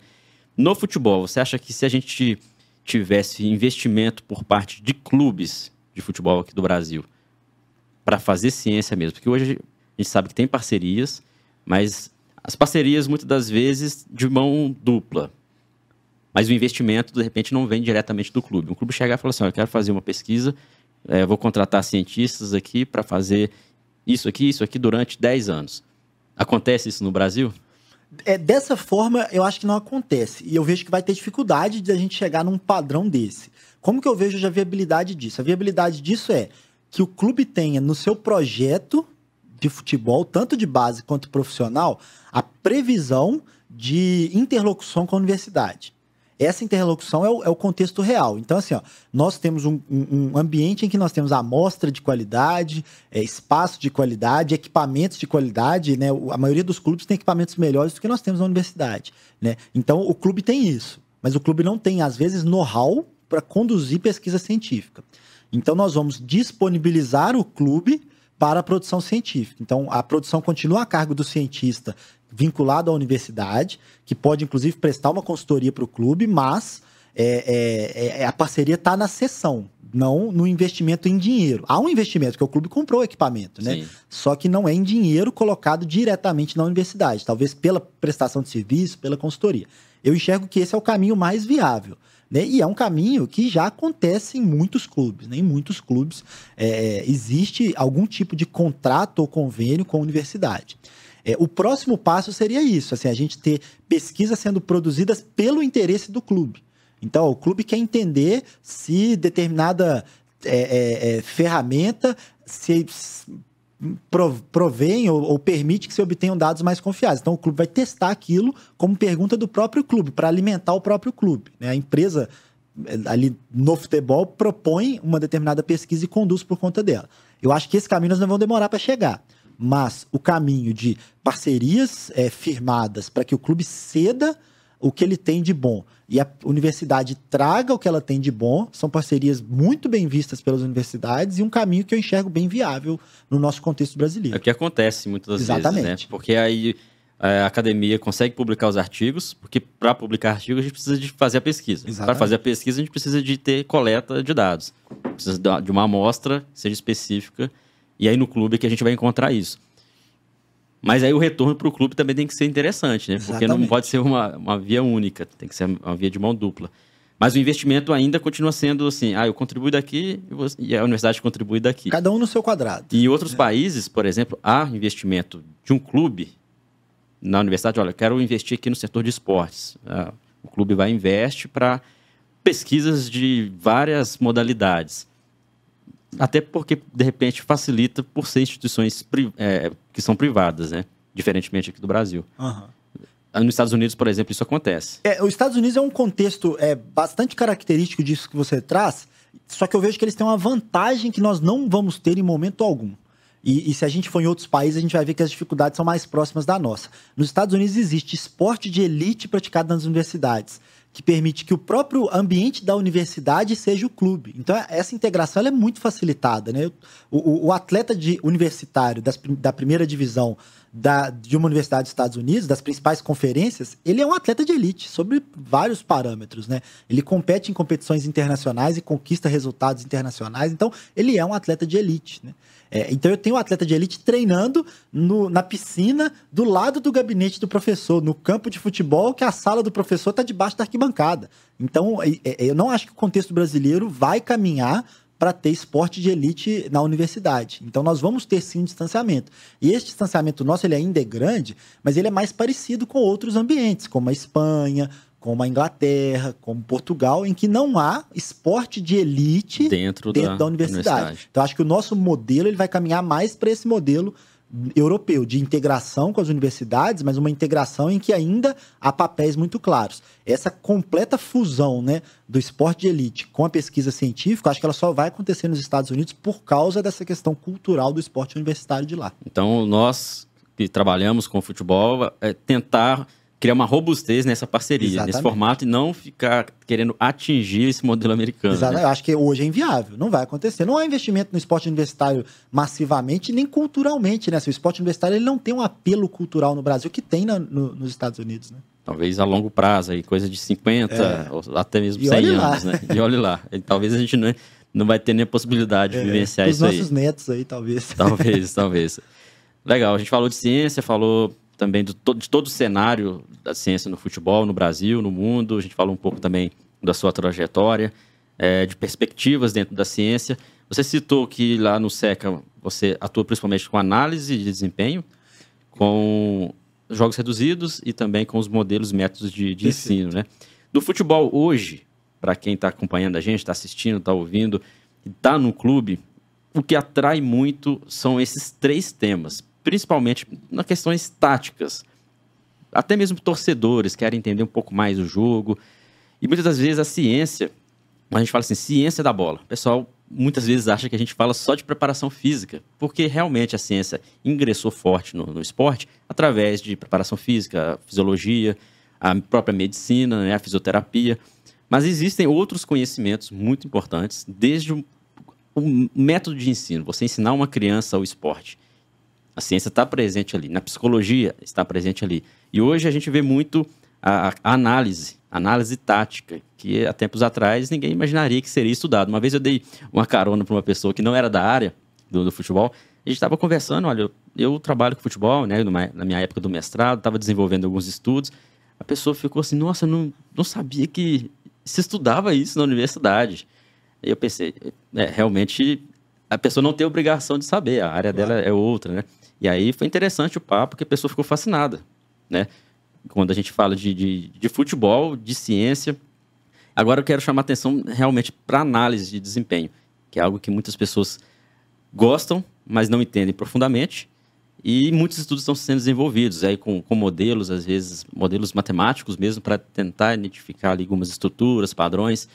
No futebol, você acha que se a gente tivesse investimento por parte de clubes de futebol aqui do Brasil para fazer ciência mesmo? Porque hoje a gente sabe que tem parcerias, mas as parcerias muitas das vezes de mão dupla. Mas o investimento, de repente, não vem diretamente do clube. O clube chegar e falar assim: eu quero fazer uma pesquisa, é, vou contratar cientistas aqui para fazer isso aqui, isso aqui durante 10 anos. Acontece isso no Brasil? É, dessa forma, eu acho que não acontece. E eu vejo que vai ter dificuldade de a gente chegar num padrão desse. Como que eu vejo a viabilidade disso? A viabilidade disso é que o clube tenha no seu projeto de futebol, tanto de base quanto profissional, a previsão de interlocução com a universidade. Essa interlocução é o, é o contexto real. Então, assim, ó, nós temos um, um, ambiente em que nós temos amostra de qualidade, é, espaço de qualidade, equipamentos de qualidade. Né? A maioria dos clubes tem equipamentos melhores do que nós temos na universidade. Né? Então, o clube tem isso. Mas o clube não tem, às vezes, know-how para conduzir pesquisa científica. Então, nós vamos disponibilizar o clube para a produção científica. Então, a produção continua a cargo do cientista vinculado à universidade, que pode, inclusive, prestar uma consultoria para o clube, mas é, é, é, a parceria está na sessão, não no investimento em dinheiro. Há um investimento, porque o clube comprou o equipamento, né? Sim. Só que não é em dinheiro colocado diretamente na universidade, talvez pela prestação de serviço, pela consultoria. Eu enxergo que esse é o caminho mais viável. Né? E é um caminho que já acontece em muitos clubes. Né? Em muitos clubes é, existe algum tipo de contrato ou convênio com a universidade. É, o próximo passo seria isso, assim, a gente ter pesquisas sendo produzidas pelo interesse do clube. Então, o clube quer entender se determinada é, é, é ferramenta se provém ou, ou, permite que se obtenham dados mais confiáveis. Então, o clube vai testar aquilo como pergunta do próprio clube, para alimentar o próprio clube. Né? A empresa é, ali no futebol propõe uma determinada pesquisa e conduz por conta dela. Eu acho que esse caminho nós não vamos demorar para chegar mas o caminho de parcerias é, firmadas para que o clube ceda o que ele tem de bom e a universidade traga o que ela tem de bom, são parcerias muito bem vistas pelas universidades e um caminho que eu enxergo bem viável no nosso contexto brasileiro. É o que acontece muitas Exatamente. vezes, né? Porque aí a academia consegue publicar os artigos, porque para publicar artigos a gente precisa de fazer a pesquisa. Para fazer a pesquisa a gente precisa de ter coleta de dados. Precisa de uma amostra que seja específica e aí no clube é que a gente vai encontrar isso. Mas aí o retorno para o clube também tem que ser interessante, né? Exatamente. Porque não pode ser uma, uma via única, tem que ser uma via de mão dupla. Mas o investimento ainda continua sendo assim, ah, eu contribuo daqui e a universidade contribui daqui. Cada um no seu quadrado. E em outros é. países, por exemplo, há investimento de um clube na universidade, olha, eu quero investir aqui no setor de esportes. Ah, o clube vai investe para pesquisas de várias modalidades. Até porque, de repente, facilita por ser instituições é, que são privadas, né? Diferentemente aqui do Brasil. Uhum. Nos Estados Unidos, por exemplo, isso acontece. É, os Estados Unidos é um contexto é, bastante característico disso que você traz, só que eu vejo que eles têm uma vantagem que nós não vamos ter em momento algum. E, e, se a gente for em outros países, a gente vai ver que as dificuldades são mais próximas da nossa. Nos Estados Unidos existe esporte de elite praticado nas universidades que permite que o próprio ambiente da universidade seja o clube. Então, essa integração é muito facilitada. Né? O, o, atleta de, universitário das, da primeira divisão da, de uma universidade dos Estados Unidos, das principais conferências, ele é um atleta de elite, sobre vários parâmetros. Né? Ele compete em competições internacionais e conquista resultados internacionais. Então, ele é um atleta de elite. Né? É, então eu tenho um atleta de elite treinando no, na piscina do lado do gabinete do professor, no campo de futebol, que a sala do professor está debaixo da arquibancada. Então é, é, eu não acho que o contexto brasileiro vai caminhar para ter esporte de elite na universidade. Então nós vamos ter sim um distanciamento. E esse distanciamento nosso ele ainda é grande, mas ele é mais parecido com outros ambientes, como a Espanha, como a Inglaterra, como Portugal, em que não há esporte de elite dentro, dentro da, da universidade. universidade. Então, acho que o nosso modelo ele vai caminhar mais para esse modelo europeu de integração com as universidades, mas uma integração em que ainda há papéis muito claros. Essa completa fusão né, do esporte de elite com a pesquisa científica, acho que ela só vai acontecer nos Estados Unidos por causa dessa questão cultural do esporte universitário de lá. Então, nós que trabalhamos com futebol, é tentar criar uma robustez nessa parceria, Exatamente. nesse formato, e não ficar querendo atingir esse modelo americano. Exato. Né? Eu acho que hoje é inviável, não vai acontecer. Não há investimento no esporte universitário massivamente, nem culturalmente, né? o esporte universitário ele não tem um apelo cultural no Brasil que tem na, no, nos Estados Unidos, né? Talvez a longo prazo, aí, coisa de 50, é. ou até mesmo e 100 anos, lá. né? E olhe lá. E talvez a gente não, não vai ter nem a possibilidade de é, vivenciar isso aí. Os nossos netos aí, talvez. Talvez, talvez. Legal, a gente falou de ciência, falou também de, de todo o cenário da ciência no futebol, no Brasil, no mundo. A gente falou um pouco também da sua trajetória, é, de perspectivas dentro da ciência. Você citou que lá no SECA você atua principalmente com análise de desempenho, com jogos reduzidos e também com os modelos métodos de, de ensino, né? No futebol hoje, para quem está acompanhando a gente, está assistindo, está ouvindo, está no clube, o que atrai muito são esses três temas, principalmente nas questões táticas. Até mesmo torcedores querem entender um pouco mais o jogo. E muitas das vezes a ciência, a gente fala assim, ciência da bola. O pessoal muitas vezes acha que a gente fala só de preparação física, porque realmente a ciência ingressou forte no, no esporte através de preparação física, fisiologia, a própria medicina, né, a fisioterapia. Mas existem outros conhecimentos muito importantes, desde o, o método de ensino, você ensinar uma criança o esporte. A ciência está presente ali, na psicologia está presente ali. E hoje a gente vê muito a, a análise, análise tática, que há tempos atrás ninguém imaginaria que seria estudado. Uma vez eu dei uma carona para uma pessoa que não era da área do, do futebol, a gente estava conversando, olha, eu, eu, trabalho com futebol, né, numa, na minha época do mestrado, estava desenvolvendo alguns estudos, a pessoa ficou assim, nossa, não, não sabia que se estudava isso na universidade. Aí eu pensei, é, realmente a pessoa não tem obrigação de saber, a área dela é outra, né? E aí foi interessante o papo, porque a pessoa ficou fascinada, né? Quando a gente fala de, de, de futebol, de ciência. Agora eu quero chamar atenção realmente para análise de desempenho, que é algo que muitas pessoas gostam, mas não entendem profundamente. E muitos estudos estão sendo desenvolvidos aí com, com modelos, às vezes modelos matemáticos mesmo, para tentar identificar ali, algumas estruturas, padrões.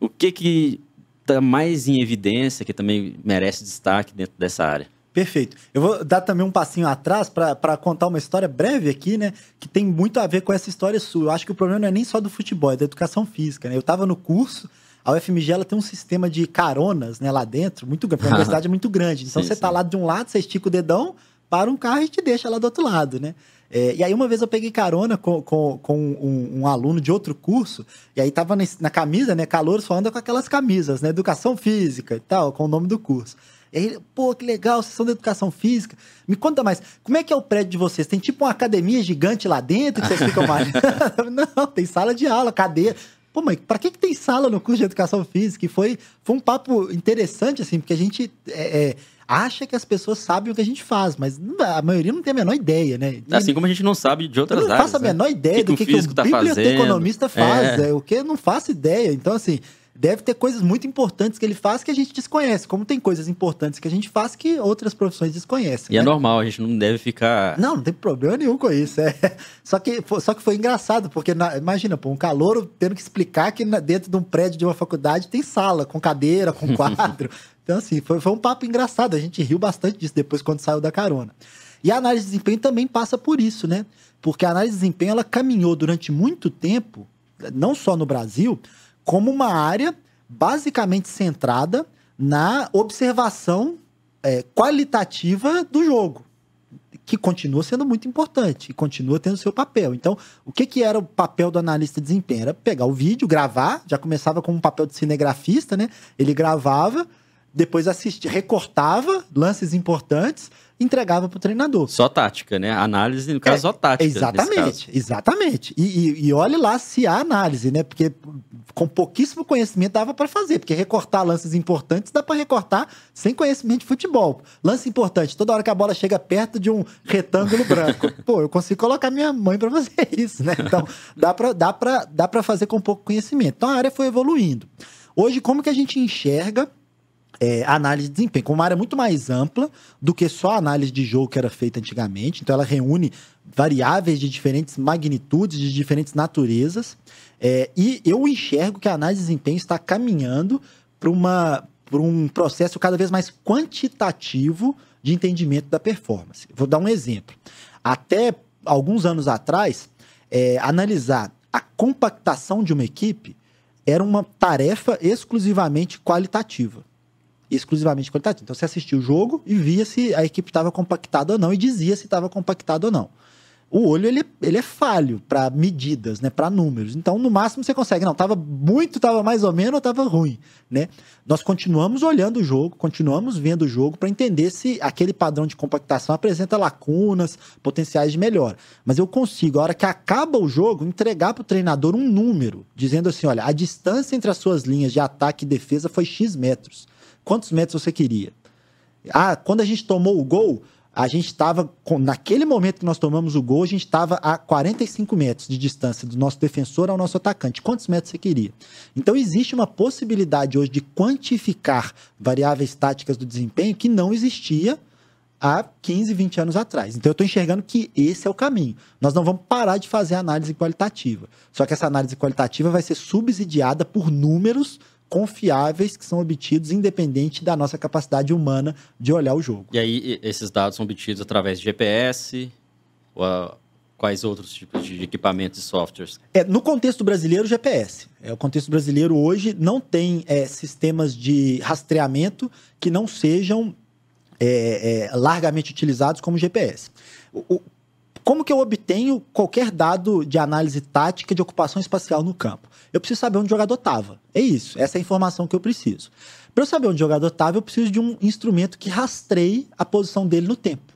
O que que está mais em evidência, que também merece destaque dentro dessa área? Perfeito. Eu vou dar também um passinho atrás para contar uma história breve aqui, né? Que tem muito a ver com essa história sua. Eu acho que o problema não é nem só do futebol, é da educação física, né? Eu estava no curso, a UFMG ela tem um sistema de caronas né, lá dentro, muito grande, a universidade é muito grande. Então sim, você está lá de um lado, você estica o dedão, para um carro e te deixa lá do outro lado, né? É, e aí uma vez eu peguei carona com, com, com um, um, aluno de outro curso, e aí tava na camisa, né? Calor só anda com aquelas camisas, né? Educação física e tal, com o nome do curso. E aí, pô, que legal, vocês são da educação física. Me conta mais, como é que é o prédio de vocês? Tem tipo uma academia gigante lá dentro que vocês ficam mais. Não, tem sala de aula, cadeira. Pô, mas pra que, que tem sala no curso de educação física? E foi, foi um papo interessante, assim, porque a gente é, é, acha que as pessoas sabem o que a gente faz, mas a maioria não tem a menor ideia, né? E, assim como a gente não sabe de outras áreas. Eu não faço né? a menor ideia que do que, que, o, tá biblioteconomista faz, é. é. o que eu não faço ideia. Então, assim, deve ter coisas muito importantes que ele faz que a gente desconhece, como tem coisas importantes que a gente faz que outras profissões desconhecem. E é né? é normal, a gente não deve ficar. Não, não tem problema nenhum com isso. É. Só, que, só que foi engraçado, porque na, imagina, pô, um calor tendo que explicar que na, dentro de um prédio de uma faculdade tem sala, com cadeira, com quadro. então, assim, foi, foi um papo engraçado. A gente riu bastante disso depois quando saiu da carona. E a análise de desempenho também passa por isso, né? Porque a análise de desempenho ela caminhou durante muito tempo, não só no Brasil, como uma área basicamente centrada na observação é, qualitativa do jogo, que continua sendo muito importante e continua tendo seu papel. Então, o que, que era o papel do analista de desempenho? Era pegar o vídeo, gravar, já começava com um papel de cinegrafista, né? Ele gravava, depois assistia, recortava lances importantes entregava para o treinador. Só tática, né? Análise, no caso, é, só tática. Exatamente, exatamente. E, e, e, olhe lá se há análise, né? Porque com pouquíssimo conhecimento dava para fazer, porque recortar lances importantes dá para recortar sem conhecimento de futebol. Lance importante, toda hora que a bola chega perto de um retângulo branco. Pô, eu consigo colocar minha mãe para fazer isso, né? Então, dá para dá dá fazer com pouco conhecimento. Então, a área foi evoluindo. Hoje, como que a gente enxerga é, análise de desempenho, como uma área muito mais ampla do que só a análise de jogo que era feita antigamente. Então, ela reúne variáveis de diferentes magnitudes, de diferentes naturezas. É, e eu enxergo que a análise de desempenho está caminhando para uma para um processo cada vez mais quantitativo de entendimento da performance. Vou dar um exemplo. Até alguns anos atrás, é, analisar a compactação de uma equipe era uma tarefa exclusivamente qualitativa exclusivamente qualitativa. Então você assistia o jogo e via se a equipe estava compactada ou não e dizia se estava compactada ou não. o olho ele, ele é falho para medidas, né, para números. Então, no máximo você consegue, não, tava muito, tava mais ou menos, ou tava ruim, né? Nós continuamos olhando o jogo, continuamos vendo o jogo para entender se aquele padrão de compactação apresenta lacunas, potenciais de melhora. Mas eu consigo, a hora que acaba o jogo, entregar para o treinador um número, dizendo assim, olha, a distância entre as suas linhas de ataque e defesa foi X metros. Quantos metros você queria? Ah, quando a gente tomou o gol, a gente estava, naquele momento que nós tomamos o gol, a gente estava a 45 metros de distância do nosso defensor ao nosso atacante. Quantos metros você queria? Então, existe uma possibilidade hoje de quantificar variáveis táticas do desempenho que não existia há 15, 20 anos atrás. Então, eu estou enxergando que esse é o caminho. Nós não vamos parar de fazer análise qualitativa. Só que essa análise qualitativa vai ser subsidiada por números confiáveis que são obtidos independente da nossa capacidade humana de olhar o jogo. E aí esses dados são obtidos através de GPS ou a, quais outros tipos de equipamentos e softwares? É, no contexto brasileiro, GPS. É, o contexto brasileiro hoje não tem é, sistemas de rastreamento que não sejam é, é largamente utilizados como GPS. O, o, como que eu obtenho qualquer dado de análise tática de ocupação espacial no campo? Eu preciso saber onde o jogador estava. É isso, essa é a informação que eu preciso. Para eu saber onde o jogador estava, eu preciso de um instrumento que rastreie a posição dele no tempo.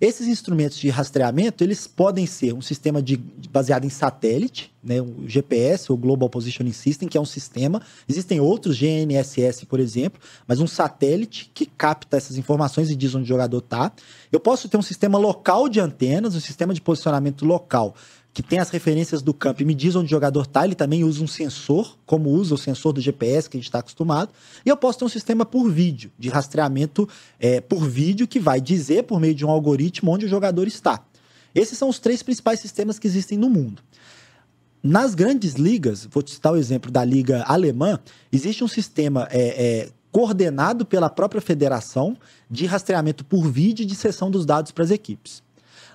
Esses instrumentos de rastreamento, eles podem ser um sistema de, baseado em satélite, né, o GPS, o Global Positioning System, que é um sistema. Existem outros, GNSS, por exemplo, mas um satélite que capta essas informações e diz onde o jogador está. Eu posso ter um sistema local de antenas, um sistema de posicionamento local, que tem as referências do campo e me diz onde o jogador está, ele também usa um sensor, como usa o sensor do GPS que a gente está acostumado. E eu posso ter um sistema por vídeo, de rastreamento é, por vídeo, que vai dizer, por meio de um algoritmo, onde o jogador está. Esses são os três principais sistemas que existem no mundo. Nas grandes ligas, vou te citar o exemplo da liga alemã, existe um sistema é, é, coordenado pela própria federação de rastreamento por vídeo e de sessão dos dados para as equipes.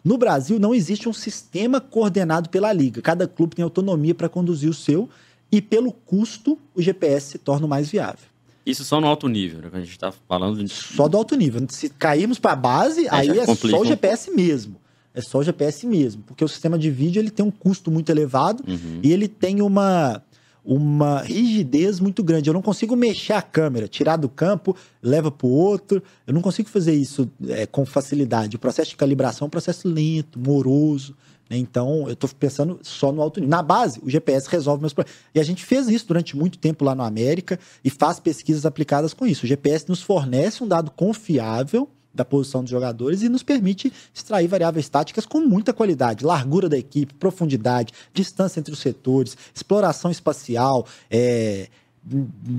No Brasil, não existe um sistema coordenado pela liga. Cada clube tem autonomia para conduzir o seu e, pelo custo, o GPS se torna o mais viável. Isso só no alto nível, né? A gente está falando de... Só do alto nível. Se cairmos para a base, aí, aí é só o GPS mesmo. É só o GPS mesmo. Porque o sistema de vídeo ele tem um custo muito elevado uhum. e ele tem uma uma rigidez muito grande. Eu não consigo mexer a câmera, tirar do campo, leva para o outro. Eu não consigo fazer isso é, com facilidade. O processo de calibração é um processo lento, moroso. Né? Então, eu estou pensando só no alto nível. Na base, o GPS resolve meus problemas. E a gente fez isso durante muito tempo lá no América e faz pesquisas aplicadas com isso. O GPS nos fornece um dado confiável da posição dos jogadores e nos permite extrair variáveis táticas com muita qualidade, largura da equipe, profundidade, distância entre os setores, exploração espacial, é,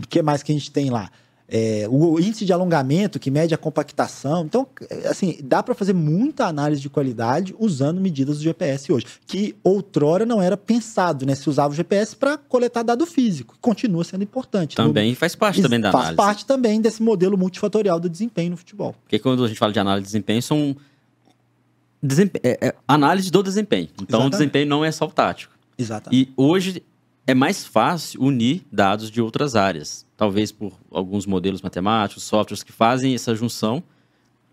que mais que a gente tem lá? É, o índice de alongamento que mede a compactação. Então, assim, dá para fazer muita análise de qualidade usando medidas do GPS hoje, que outrora não era pensado, né? Se usava o GPS para coletar dado físico, continua sendo importante. Também no... faz parte também da faz análise. Faz parte também desse modelo multifatorial do desempenho no futebol. Porque quando a gente fala de análise de desempenho, são é, é, análise do desempenho. Então, Exatamente. o desempenho não é só o tático. Exatamente. E hoje é mais fácil unir dados de outras áreas, talvez por alguns modelos matemáticos, softwares que fazem essa junção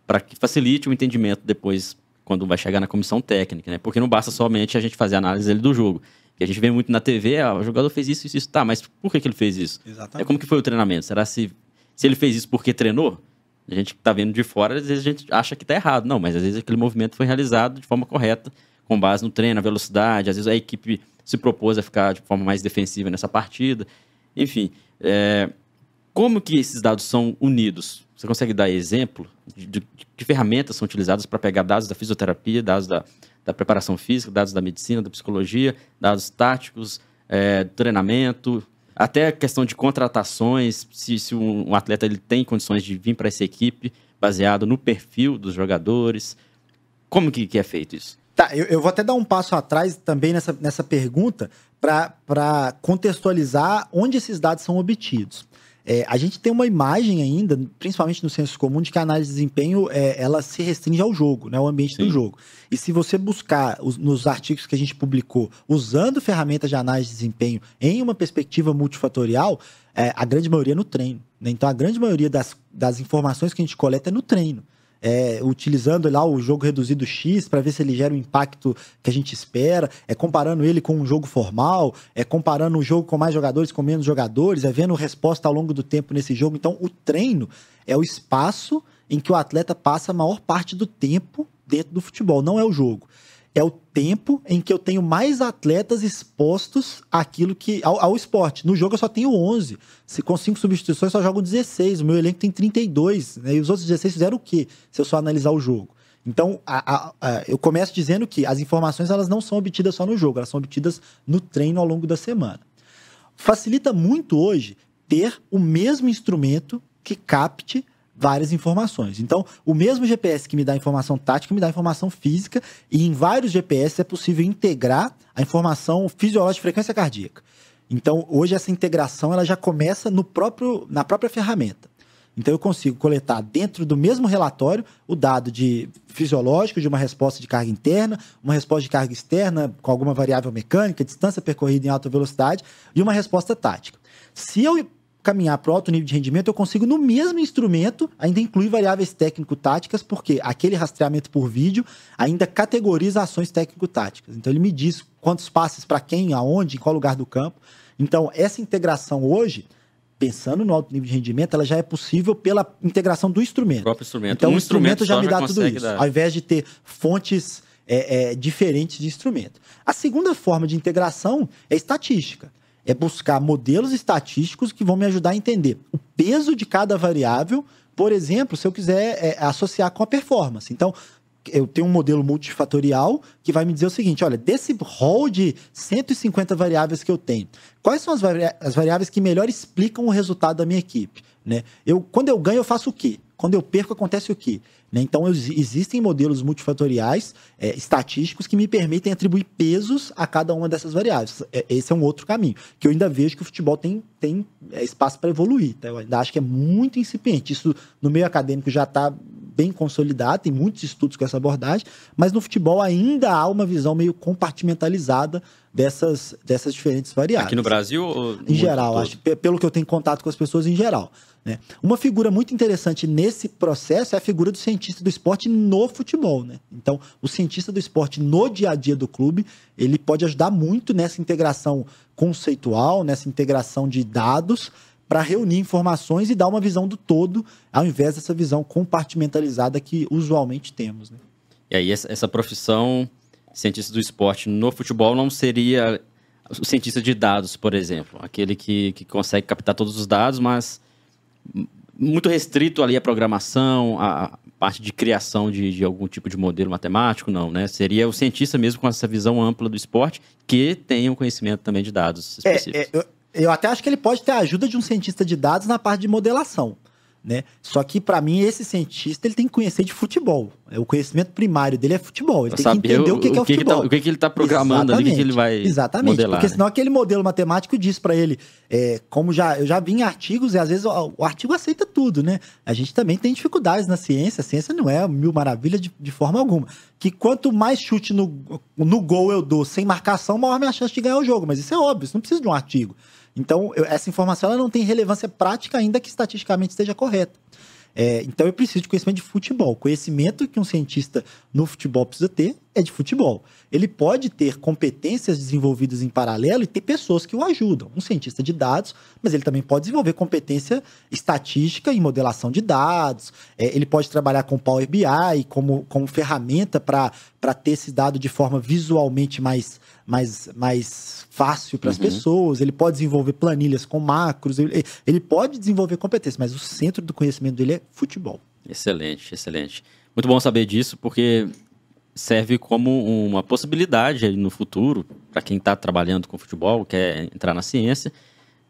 para que facilite o entendimento depois quando vai chegar na comissão técnica, né? Porque não basta somente a gente fazer a análise do jogo. Que a gente vê muito na TV, ah, o jogador fez isso, isso, isso. Tá, mas por que, que ele fez isso? Exatamente. É como que foi o treinamento? Será se, se ele fez isso porque treinou? A gente que está vendo de fora, às vezes a gente acha que está errado. Não, mas às vezes aquele movimento foi realizado de forma correta, com base no treino, na velocidade. Às vezes a equipe se propôs a ficar de forma mais defensiva nessa partida. Enfim, é, como que esses dados são unidos? Você consegue dar exemplo de, de, de que ferramentas são utilizadas para pegar dados da fisioterapia, dados da, da, preparação física, dados da medicina, da psicologia, dados táticos, é, treinamento, até a questão de contratações, se, se um, um atleta ele tem condições de vir para essa equipe baseado no perfil dos jogadores. Como que, que é feito isso? Tá, eu, eu, vou até dar um passo atrás também nessa, nessa pergunta para contextualizar onde esses dados são obtidos. É, a gente tem uma imagem ainda, principalmente no senso comum, de que a análise de desempenho é, ela se restringe ao jogo, né, ao ambiente Sim. do jogo. E se você buscar os, nos artigos que a gente publicou, usando ferramentas de análise de desempenho em uma perspectiva multifatorial, é, a grande maioria é no treino. Né? Então, a grande maioria das, das informações que a gente coleta é no treino. É, utilizando lá o jogo reduzido X para ver se ele gera o impacto que a gente espera, é comparando ele com um jogo formal, é comparando um jogo com mais jogadores, com menos jogadores, é vendo resposta ao longo do tempo nesse jogo. Então, o treino é o espaço em que o atleta passa a maior parte do tempo dentro do futebol, não é o jogo é o tempo em que eu tenho mais atletas expostos àquilo que ao, ao, esporte. No jogo eu só tenho 11. Se com cinco substituições eu só jogo 16. O meu elenco tem 32. Né? E os outros 16 fizeram o quê? Se eu só analisar o jogo. Então, a, a, a, eu começo dizendo que as informações elas não são obtidas só no jogo, elas são obtidas no treino ao longo da semana. Facilita muito hoje ter o mesmo instrumento que capte várias informações. Então, o mesmo GPS que me dá informação tática me dá informação física, e em vários GPS é possível integrar a informação fisiológica de frequência cardíaca. Então, hoje essa integração ela já começa no próprio, na própria ferramenta. Então, eu consigo coletar dentro do mesmo relatório o dado de fisiológico de uma resposta de carga interna, uma resposta de carga externa com alguma variável mecânica, distância percorrida em alta velocidade e uma resposta tática. Se eu caminhar para o alto nível de rendimento, eu consigo, no mesmo instrumento, ainda incluir variáveis técnico-táticas, porque aquele rastreamento por vídeo ainda categoriza ações técnico-táticas. Então, ele me diz quantos passes para quem, aonde, em qual lugar do campo. Então, essa integração hoje, pensando no alto nível de rendimento, ela já é possível pela integração do instrumento. O próprio instrumento. Então, um o instrumento, instrumento já me dá tudo isso, dar... ao invés de ter fontes é, é, diferentes de instrumento. A segunda forma de integração é estatística é buscar modelos estatísticos que vão me ajudar a entender o peso de cada variável. Por exemplo, se eu quiser é, associar com a performance. Então, eu tenho um modelo multifatorial que vai me dizer o seguinte: olha, desse rol de 150 variáveis que eu tenho, quais são as, vari as variáveis que melhor explicam o resultado da minha equipe? Né? Eu, quando eu ganho, eu faço o quê? Quando eu perco, acontece o quê? Né? Então, existem modelos multifatoriais é, estatísticos que me permitem atribuir pesos a cada uma dessas variáveis. É, esse é um outro caminho, que eu ainda vejo que o futebol tem, tem é, espaço para evoluir. Tá? Eu ainda acho que é muito incipiente. Isso no meio acadêmico já está bem consolidado, tem muitos estudos com essa abordagem, mas no futebol ainda há uma visão meio compartimentalizada dessas, dessas diferentes variáveis. Aqui no Brasil? em geral, acho, pelo que eu tenho contato com as pessoas em geral. Né? Uma figura muito interessante nesse processo é a figura do cientista do esporte no futebol. Né? Então, o cientista do esporte no dia a dia do clube, ele pode ajudar muito nessa integração conceitual, nessa integração de dados, para reunir informações e dar uma visão do todo, ao invés dessa visão compartimentalizada que usualmente temos. Né? E aí, essa profissão, cientista do esporte no futebol, não seria o cientista de dados, por exemplo, aquele que, que consegue captar todos os dados, mas muito restrito ali a programação, a parte de criação de, de, algum tipo de modelo matemático, não, né? Seria o cientista mesmo com essa visão ampla do esporte que tenha um conhecimento também de dados específicos. É, é, eu, eu até acho que ele pode ter a ajuda de um cientista de dados na parte de modelação né? Só que para mim esse cientista ele tem que conhecer de futebol. O conhecimento primário dele é futebol. Ele tem que entender o, o que, que, é o futebol. Que tá, o que, que ele está programando ali, o que, ele vai Exatamente, modelar, porque né? senão aquele modelo matemático diz para ele, é, como já eu já vi em artigos e às vezes o, o, artigo aceita tudo, né? A gente também tem dificuldades na ciência. A ciência não é mil maravilhas de, de forma alguma. Que quanto mais chute no, no gol eu dou sem marcação, maior minha chance de ganhar o jogo. Mas isso é óbvio, isso não precisa de um artigo. Então, eu, essa informação ela não tem relevância prática, ainda que estatisticamente esteja correta. É, então eu preciso de conhecimento de futebol. Conhecimento que um cientista no futebol precisa ter é de futebol. Ele pode ter competências desenvolvidas em paralelo e ter pessoas que o ajudam. Um cientista de dados, mas ele também pode desenvolver competência estatística em modelação de dados. É, ele pode trabalhar com Power BI como, como ferramenta para ter esse dado de forma visualmente mais, mais, mais fácil para as uhum. pessoas. Ele pode desenvolver planilhas com macros. Ele, ele pode desenvolver competências, mas o centro do conhecimento dele é futebol. Excelente, excelente. Muito bom saber disso, porque serve como uma possibilidade no futuro para quem está trabalhando com futebol, quer entrar na ciência,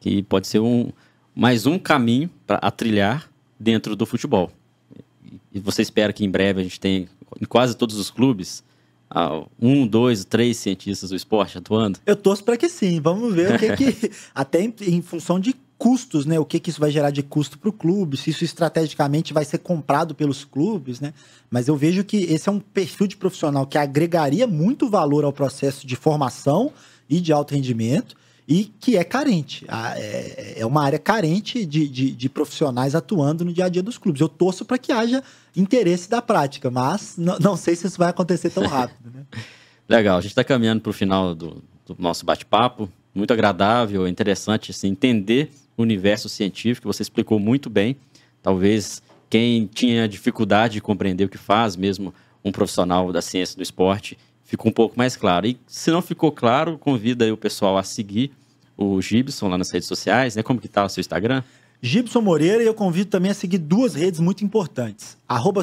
que pode ser um, mais um caminho para trilhar dentro do futebol. E você espera que em breve a gente tenha em quase todos os clubes um, dois, três cientistas do esporte atuando? Eu torço para que sim. Vamos ver o que que até em, em função de custos, né? O que, que isso vai gerar de custo para o clube, se isso estrategicamente vai ser comprado pelos clubes, né? Mas eu vejo que esse é um perfil de profissional que agregaria muito valor ao processo de formação e de alto rendimento e que é carente. É, é uma área carente de, de, de profissionais atuando no dia a dia dos clubes. Eu torço para que haja interesse da prática, mas não sei se isso vai acontecer tão rápido. Né? Legal, a gente está caminhando para o final do, do nosso bate-papo. Muito agradável, interessante assim, entender o universo científico. Você explicou muito bem. Talvez quem tinha dificuldade de compreender o que faz, mesmo um profissional da ciência do esporte, ficou um pouco mais claro. E se não ficou claro, convida o pessoal a seguir o Gibson lá nas redes sociais, né? Como que tá o seu Instagram? Gibson Moreira e eu convido também a seguir duas redes muito importantes. Arroba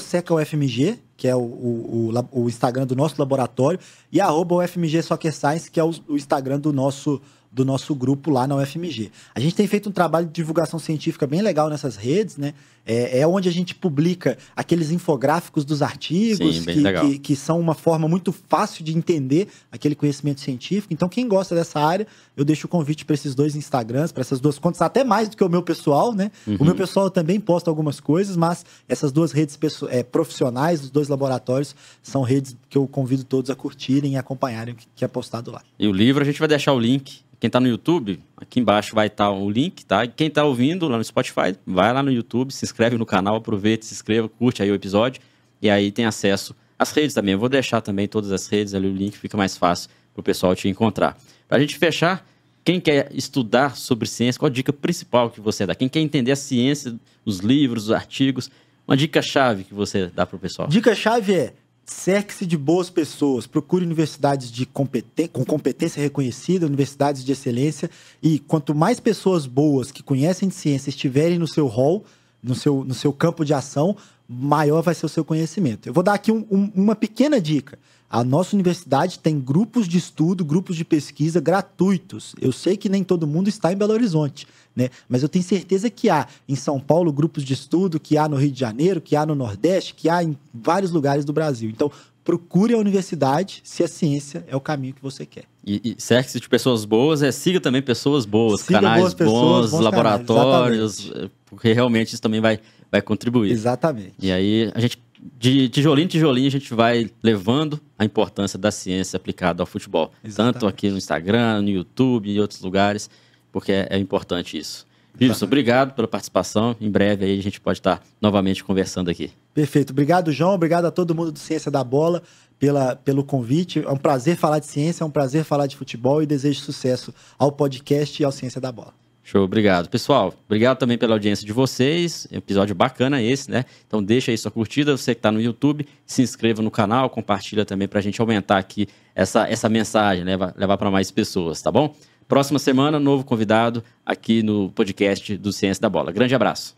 que é o, o, o, o Instagram do nosso laboratório, e arroba UFMG Soccer Science, que é o, o Instagram do nosso do nosso grupo lá na UFMG. A gente tem feito um trabalho de divulgação científica bem legal nessas redes, né? É, é onde a gente publica aqueles infográficos dos artigos, Sim, que, que, que, são uma forma muito fácil de entender aquele conhecimento científico. Então, quem gosta dessa área, eu deixo o convite para esses dois Instagrams, para essas duas contas, até mais do que o meu pessoal, né? Uhum. O meu pessoal também posta algumas coisas, mas essas duas redes é, profissionais dos dois laboratórios são redes que eu convido todos a curtirem e acompanharem o que é postado lá. E o livro, a gente vai deixar o link quem está no YouTube, aqui embaixo vai estar tá o link, tá? E quem está ouvindo lá no Spotify, vai lá no YouTube, se inscreve no canal, aproveita, se inscreva, curte aí o episódio e aí tem acesso às redes também. Eu vou deixar também todas as redes ali o link, fica mais fácil para o pessoal te encontrar. Para a gente fechar, quem quer estudar sobre ciência, qual a dica principal que você dá? Quem quer entender a ciência, os livros, os artigos, uma dica chave que você dá para o pessoal? Dica chave é cerque-se de boas pessoas, procure universidades de competen com competência reconhecida, universidades de excelência, e quanto mais pessoas boas que conhecem de ciência estiverem no seu hall, no seu, no seu campo de ação, maior vai ser o seu conhecimento. Eu vou dar aqui um, um, uma pequena dica. A nossa universidade tem grupos de estudo, grupos de pesquisa gratuitos. Eu sei que nem todo mundo está em Belo Horizonte, né? Mas eu tenho certeza que há em São Paulo grupos de estudo, que há no Rio de Janeiro, que há no Nordeste, que há em vários lugares do Brasil. Então, procure a universidade se a ciência é o caminho que você quer. E, e cerque-se de pessoas boas, é, siga também pessoas boas, siga canais boas pessoas, bons, bons laboratórios, canais, porque realmente isso também vai, vai contribuir. Exatamente. E aí a gente de tijolinho em tijolinho a gente vai levando a importância da ciência aplicada ao futebol. Exatamente. Tanto aqui no Instagram, no YouTube e outros lugares, porque é, é importante isso. Wilson, obrigado pela participação. Em breve aí a gente pode estar novamente conversando aqui. Perfeito. Obrigado, João. Obrigado a todo mundo do Ciência da Bola pela, pelo convite. É um prazer falar de ciência, é um prazer falar de futebol e desejo sucesso ao podcast e ao Ciência da Bola. Show, obrigado. Pessoal, obrigado também pela audiência de vocês. Episódio bacana esse, né? Então deixa aí sua curtida, você que está no YouTube, se inscreva no canal, compartilha também para a gente aumentar aqui essa, essa mensagem, né? levar para mais pessoas, tá bom? Próxima semana, novo convidado aqui no podcast do Ciência da Bola. Grande abraço.